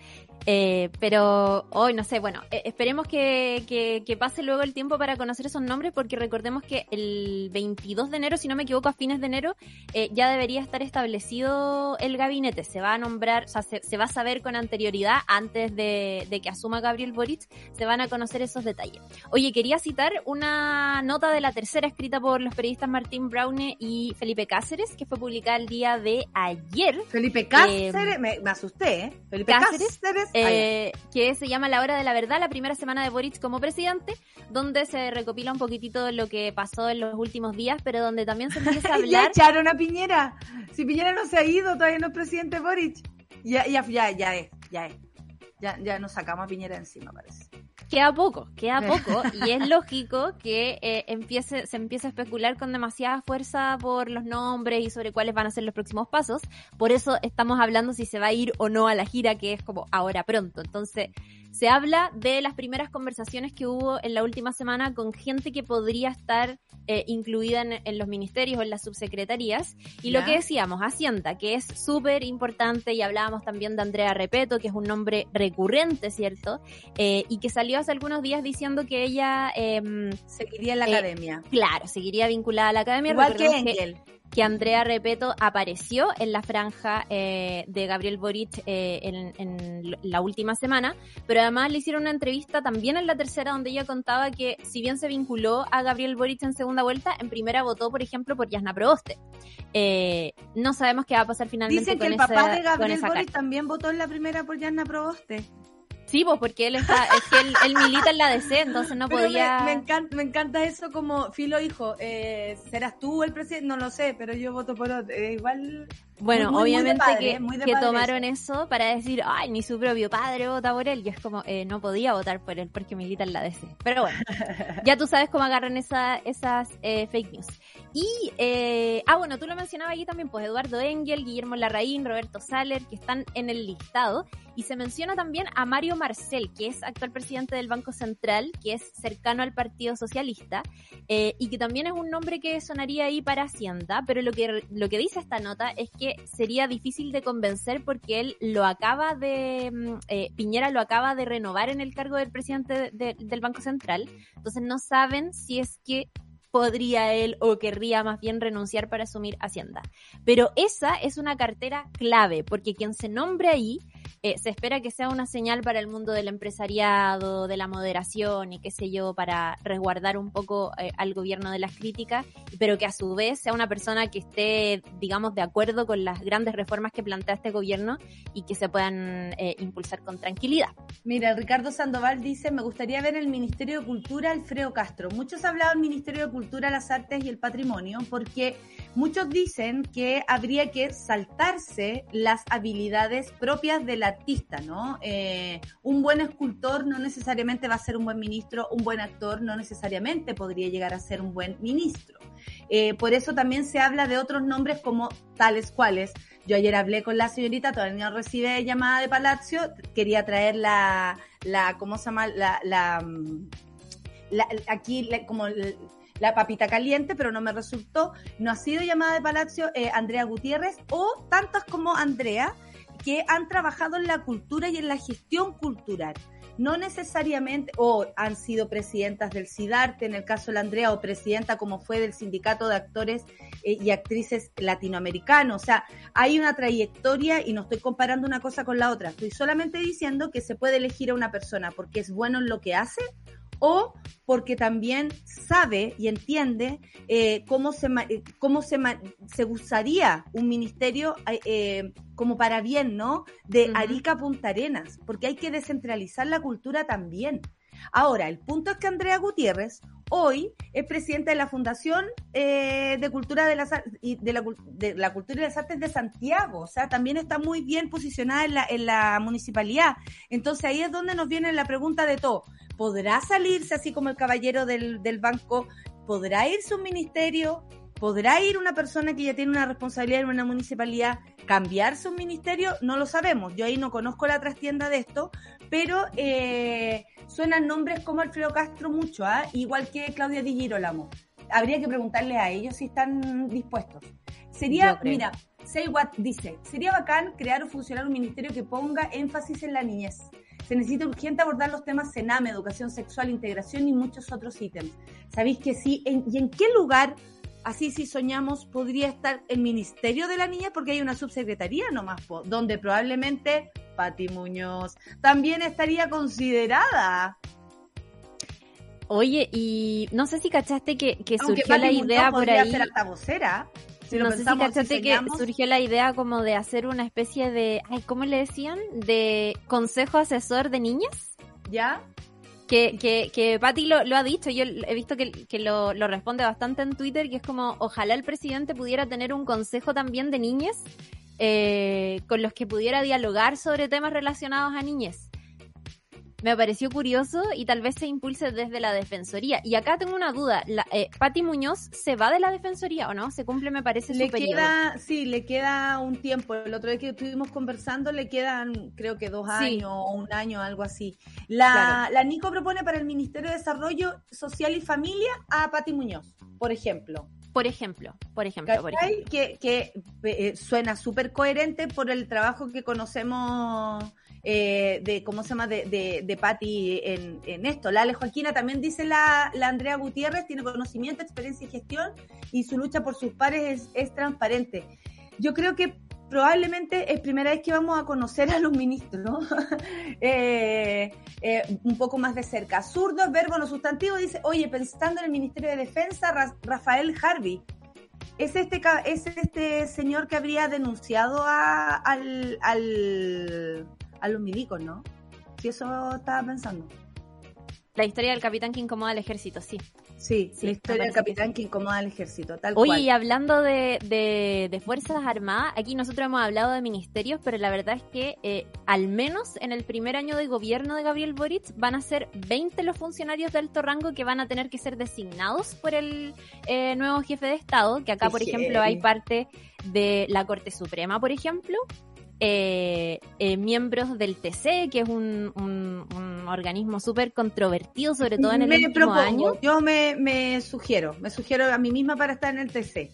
Eh, pero hoy, no sé, bueno, eh, esperemos que, que, pase luego el tiempo para conocer esos nombres porque recordemos que el 22 de enero, si no me equivoco, a fines de enero, eh, ya debería estar establecido el gabinete. Se va a nombrar, o sea, se, va a saber con anterioridad, antes de, de, que asuma Gabriel Boric, se van a conocer esos detalles. Oye, quería citar una nota de la tercera escrita por los periodistas Martín Browne y Felipe Cáceres, que fue publicada el día de ayer. Felipe Cáceres, me, asusté, ¿eh? Felipe Cáceres eh, que se llama La Hora de la Verdad, la primera semana de Boric como presidente, donde se recopila un poquitito de lo que pasó en los últimos días, pero donde también se empieza a hablar... ya echaron a Piñera. Si Piñera no se ha ido, todavía no es presidente Boric. Ya, ya, ya, ya es, ya es. Ya, ya nos sacamos a Piñera encima, parece queda poco, queda poco y es lógico que eh, empiece, se empiece a especular con demasiada fuerza por los nombres y sobre cuáles van a ser los próximos pasos. Por eso estamos hablando si se va a ir o no a la gira, que es como ahora pronto. Entonces, se habla de las primeras conversaciones que hubo en la última semana con gente que podría estar eh, incluida en, los ministerios o en las subsecretarías. Y lo que decíamos, Hacienda, que es súper importante, y hablábamos también de Andrea Repeto, que es un nombre recurrente, ¿cierto? Eh, y que salió hace algunos días diciendo que ella... Em, seguiría en la eh, academia. Claro, seguiría vinculada a la academia. Igual que Engel que Andrea Repeto apareció en la franja eh, de Gabriel Boric eh, en, la última semana, pero además le hicieron una entrevista también en la tercera donde ella contaba que si bien se vinculó a Gabriel Boric en segunda vuelta, en primera votó, por ejemplo, por Yasna Proboste. Eh, no sabemos qué va a pasar finalmente Dicen que el papá de Gabriel Boric también votó en la primera por Yasna Proboste. Sí, pues porque él está, es que él, milita en la DC, entonces no podía. Me, encanta, me encanta eso como filo hijo. Eh, ¿Serás tú el presidente? No lo sé, pero yo voto por otro. Eh, igual. Bueno, obviamente que, que tomaron eso. para decir, ay, ni su propio padre vota por él. Y es como, eh, no podía votar por él porque milita en la DC. Pero bueno, ya tú sabes cómo agarran esa, esas eh, fake news. Y, eh, ah, bueno, tú lo mencionabas allí también, pues Eduardo Engel, Guillermo Larraín, Roberto Saller, que están en el listado. Y se menciona también a Mario Marcel, que es actual presidente del Banco Central, que es cercano al Partido Socialista, eh, y que también es un nombre que sonaría ahí para Hacienda, pero lo que, lo que dice esta nota es que sería difícil de convencer porque él lo acaba de, mm, eh, Piñera lo acaba de renovar en el cargo del presidente del Banco Central, entonces no saben si es que podría él o querría más bien renunciar para asumir Hacienda. Pero esa es una cartera clave, porque quien se nombre ahí eh, se espera que sea una señal para el mundo del empresariado, de la moderación y qué sé yo, para resguardar un poco eh, al gobierno de las críticas, pero que a su vez sea una persona que esté, digamos, de acuerdo con las grandes reformas que plantea este gobierno y que se puedan eh, impulsar con tranquilidad. Mira, Ricardo Sandoval dice, me gustaría ver el Ministerio de Cultura Alfredo Castro. Muchos han hablado del Ministerio de Cultura, las Artes y el Patrimonio porque muchos dicen que habría que saltarse las habilidades propias del artista, ¿no? Eh, un buen escultor no necesariamente va a ser un buen ministro, un buen actor no necesariamente podría llegar a ser un buen ministro. Eh, por eso también se habla de otros nombres como tales cuales. Yo ayer hablé con la señorita, todavía no recibe llamada de Palacio, quería traer la, la ¿cómo se llama? La, la, mm, aquí como la papita caliente, pero no me resultó. No ha sido llamada de Palacio eh, Andrea Gutiérrez o tantas como Andrea que han trabajado en la cultura y en la gestión cultural. No necesariamente, o han sido presidentas del CIDARTE, en el caso de la Andrea, o presidenta como fue del Sindicato de Actores eh, y Actrices Latinoamericanos. O sea, hay una trayectoria y no estoy comparando una cosa con la otra. Estoy solamente diciendo que se puede elegir a una persona porque es bueno en lo que hace o porque también sabe y entiende eh, cómo se eh, cómo se, se usaría un ministerio eh, como para bien, ¿no? De Arica a Punta Arenas, porque hay que descentralizar la cultura también. Ahora, el punto es que Andrea Gutiérrez hoy es presidenta de la Fundación eh, de Cultura de, las, de, la, de la Cultura y las Artes de Santiago, o sea, también está muy bien posicionada en la, en la municipalidad. Entonces ahí es donde nos viene la pregunta de todo. ¿Podrá salirse así como el caballero del, del banco? ¿Podrá irse un ministerio? ¿Podrá ir una persona que ya tiene una responsabilidad en una municipalidad, cambiar su ministerio? No lo sabemos. Yo ahí no conozco la trastienda de esto, pero eh, suenan nombres como Alfredo Castro mucho, ¿ah? igual que Claudia Di Girolamo. Habría que preguntarle a ellos si están dispuestos. Sería, mira, Say What dice, sería bacán crear o funcionar un ministerio que ponga énfasis en la niñez. Se necesita urgente abordar los temas CENAME, educación sexual, integración y muchos otros ítems. ¿Sabéis que sí? ¿Y en qué lugar así si soñamos podría estar el Ministerio de la Niña porque hay una subsecretaría nomás, donde probablemente Pati Muñoz también estaría considerada. Oye, y no sé si cachaste que, surgió la idea por ahí. Ser vocera, no sé si cachaste que surgió la idea como de hacer una especie de, ay, ¿cómo le decían? De consejo asesor de niñas. ¿Ya? que, que, que Patti lo, lo, ha dicho, yo he visto que, que lo, lo, responde bastante en Twitter, que es como, ojalá el presidente pudiera tener un consejo también de niñas eh, con los que pudiera dialogar sobre temas relacionados a niñez me pareció curioso y tal vez se impulse desde la Defensoría. Y acá tengo una duda, la, eh, ¿Pati Muñoz se va de la Defensoría o no? Se cumple, me parece, le su queda, Sí, le queda un tiempo. El otro día que estuvimos conversando le quedan, creo que dos años o un año, algo así. La, la Nico propone para el Ministerio de Desarrollo Social y Familia a Pati Muñoz, por ejemplo. Por ejemplo, por ejemplo, por ejemplo. Que, que eh, suena súper coherente por el trabajo que conocemos eh, de, ¿cómo se llama?, de, de, de Patti en, en, esto. La Ale Joaquina también dice la, la, Andrea Gutiérrez, tiene conocimiento, experiencia y gestión y su lucha por sus pares es, es transparente. Yo creo que probablemente es primera vez que vamos a conocer a los ministros, eh, eh, un poco más de cerca. Zurdo, verbo, no sustantivo, dice, oye, pensando en el Ministerio de Defensa, Rafael Harvey. ¿Es este, ¿Es este señor que habría denunciado a, al, a los milicos, ¿no? Si eso estaba pensando. La historia del capitán que incomoda al ejército, sí. Sí, la historia del capitán que incomoda al ejército, tal Oye, cual. y hablando de, de, Fuerzas Armadas, aquí nosotros hemos hablado de ministerios, pero la verdad es que eh, al menos en el primer año de gobierno de Gabriel Boric van a ser 20 los funcionarios de alto rango que van a tener que ser designados por el eh, nuevo jefe de Estado, que acá, por ejemplo, hay parte de la Corte Suprema, por ejemplo, eh, eh, miembros del TC, que es un, un, un organismo súper controvertido, sobre todo en el me último año. Yo me, me, sugiero, me sugiero a mí misma para estar en el TC.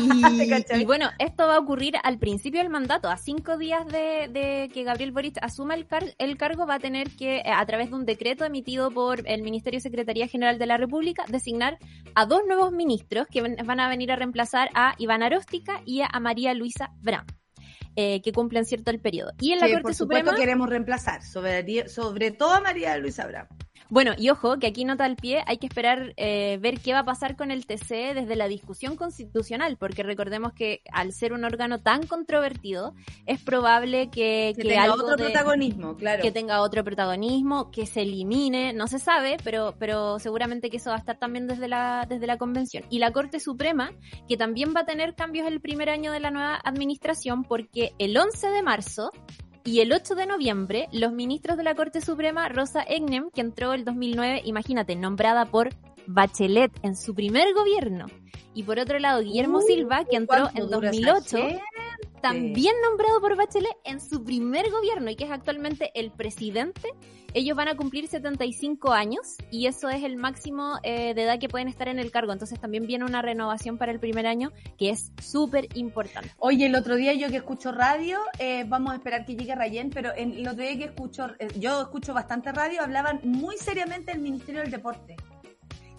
Y, y, bueno, esto va a ocurrir al principio del mandato, a cinco días de, de que Gabriel Boric asuma el, car el cargo, va a tener que, eh, a través de un decreto emitido por el Ministerio de Secretaría General de la República, designar a dos nuevos ministros que van a venir a reemplazar a Iván Aróstica y a María Luisa Bram eh, que cumplen cierto el periodo. Y en la Corte por Suprema queremos reemplazar, sobre, sobre todo a María Luisa Abraham. Bueno, y ojo, que aquí nota al pie, hay que esperar eh, ver qué va a pasar con el TC desde la discusión constitucional, porque recordemos que al ser un órgano tan controvertido, es probable que, que, tenga otro protagonismo, claro. Que tenga otro protagonismo, que se elimine, no se sabe, pero, pero seguramente que eso va a estar también desde la, desde la convención. Y la Corte Suprema, que también va a tener cambios el primer año de la nueva administración, porque el 11 de marzo y el 8 de noviembre, los ministros de la Corte Suprema, Rosa Egnem, que entró el 2009, imagínate, nombrada por Bachelet en su primer gobierno. Y por otro lado, Guillermo uh, Silva, que entró en 2008, también nombrado por Bachelet en su primer gobierno y que es actualmente el presidente. Ellos van a cumplir 75 años y eso es el máximo eh, de edad que pueden estar en el cargo. Entonces también viene una renovación para el primer año que es súper importante. Oye, el otro día yo que escucho radio, eh, vamos a esperar que llegue Rayén, pero en, el otro día que escucho, eh, yo escucho bastante radio, hablaban muy seriamente del Ministerio del Deporte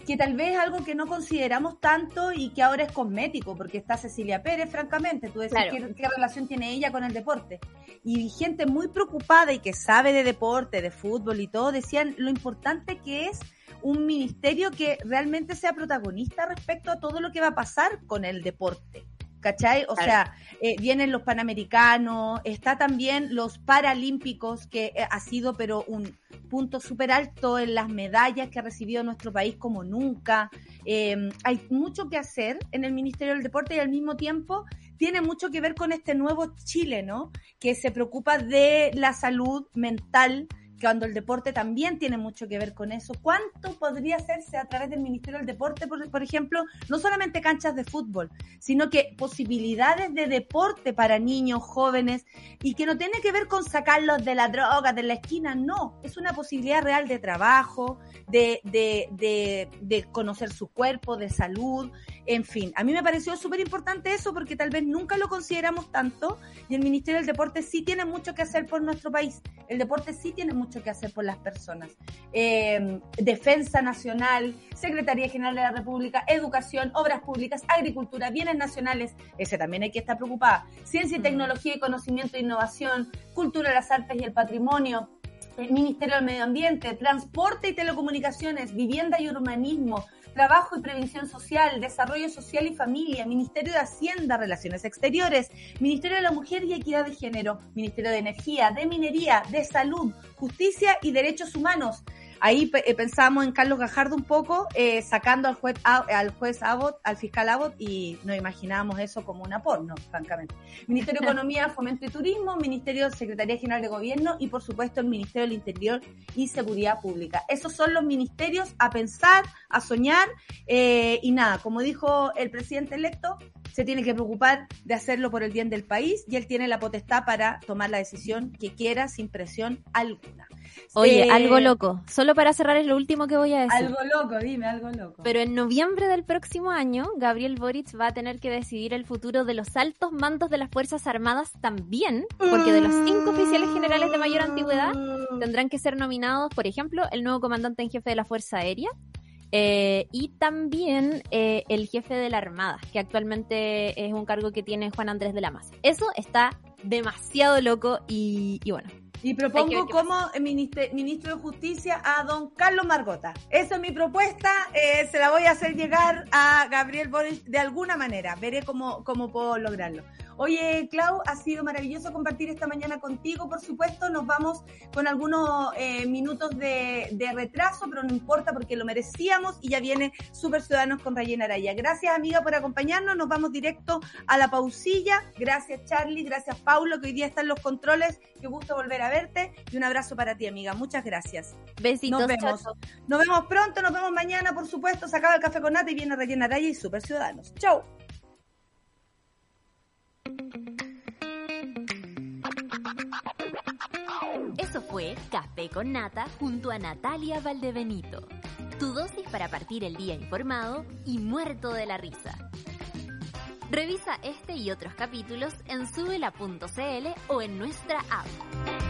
que tal vez algo que no consideramos tanto y que ahora es cosmético, porque está Cecilia Pérez, francamente, tú decís qué, relación tiene ella con el deporte. Y gente muy preocupada y que sabe de deporte, de fútbol y todo, decían lo importante que es un ministerio que realmente sea protagonista respecto a todo lo que va a pasar con el deporte. ¿Cachai? O sea, eh, vienen los Panamericanos, está también los Paralímpicos, que eh, ha sido pero un punto súper alto en las medallas que ha recibido nuestro país como nunca. Eh, hay mucho que hacer en el Ministerio del Deporte y al mismo tiempo tiene mucho que ver con este nuevo Chile, ¿no? Que se preocupa de la salud mental cuando el deporte también tiene mucho que ver con eso. ¿Cuánto podría hacerse a través del Ministerio del Deporte, por, ejemplo, no solamente canchas de fútbol, sino que posibilidades de deporte para niños, jóvenes, y que no tiene que ver con sacarlos de la droga, de la esquina, no, es una posibilidad real de trabajo, de, de, de, de conocer su cuerpo, de salud, en fin. A mí me pareció súper importante eso porque tal vez nunca lo consideramos tanto y el Ministerio del Deporte sí tiene mucho que hacer por nuestro país. El deporte sí tiene mucho que hacer por las personas. Eh, Defensa Nacional, Secretaría General de la República, Educación, Obras Públicas, Agricultura, Bienes Nacionales, ese también hay que estar preocupado. Ciencia y Tecnología y Conocimiento e Innovación, Cultura, las Artes y el Patrimonio, el Ministerio del Medio Ambiente, Transporte y Telecomunicaciones, Vivienda y Urbanismo, Trabajo y Previsión Social, Desarrollo Social y Familia, Ministerio de Hacienda, Relaciones Exteriores, Ministerio de la Mujer y Equidad de Género, Ministerio de Energía, de Minería, de Salud, Justicia y Derechos Humanos. Ahí eh, pensamos en Carlos Gajardo un poco, eh, sacando al juez, al juez Abbott, al fiscal Abbott, y nos imaginábamos eso como una porno, francamente. Ministerio de Economía, Fomento y Turismo, Ministerio de Secretaría General de Gobierno y, por supuesto, el Ministerio del Interior y Seguridad Pública. Esos son los ministerios a pensar, a soñar, eh, y nada, como dijo el presidente electo, se tiene que preocupar de hacerlo por el bien del país y él tiene la potestad para tomar la decisión que quiera sin presión alguna. Oye, eh, algo loco. Solo para cerrar es lo último que voy a decir. Algo loco, dime, algo loco. Pero en noviembre del próximo año, Gabriel Boric va a tener que decidir el futuro de los altos mandos de las Fuerzas Armadas también, porque de los cinco oficiales generales de mayor antigüedad tendrán que ser nominados, por ejemplo, el nuevo comandante en jefe de la Fuerza Aérea, eh, y también eh, el jefe de la Armada, que actualmente es un cargo que tiene Juan Andrés de la Maza. Eso está demasiado loco y, y bueno. Y propongo como ministro, ministro, de Justicia a don Carlos Margota. Esa es mi propuesta, eh, se la voy a hacer llegar a Gabriel Boris de alguna manera. Veré cómo, cómo puedo lograrlo. Oye, Clau, ha sido maravilloso compartir esta mañana contigo, por supuesto. Nos vamos con algunos eh, minutos de, de, retraso, pero no importa porque lo merecíamos y ya viene Super Ciudadanos con Rayena Araya. Gracias, amiga, por acompañarnos. Nos vamos directo a la pausilla. Gracias, Charlie. Gracias, Paulo, que hoy día están los controles. Qué gusto volver a verte. Y un abrazo para ti, amiga. Muchas gracias. Besitos. Nos vemos. Chato. Nos vemos pronto. Nos vemos mañana, por supuesto. Se acaba el café con nata y viene Rayena Araya y Super Ciudadanos. Chau. Eso fue Café con Nata junto a Natalia Valdebenito. Tu dosis para partir el día informado y muerto de la risa. Revisa este y otros capítulos en subela.cl o en nuestra app.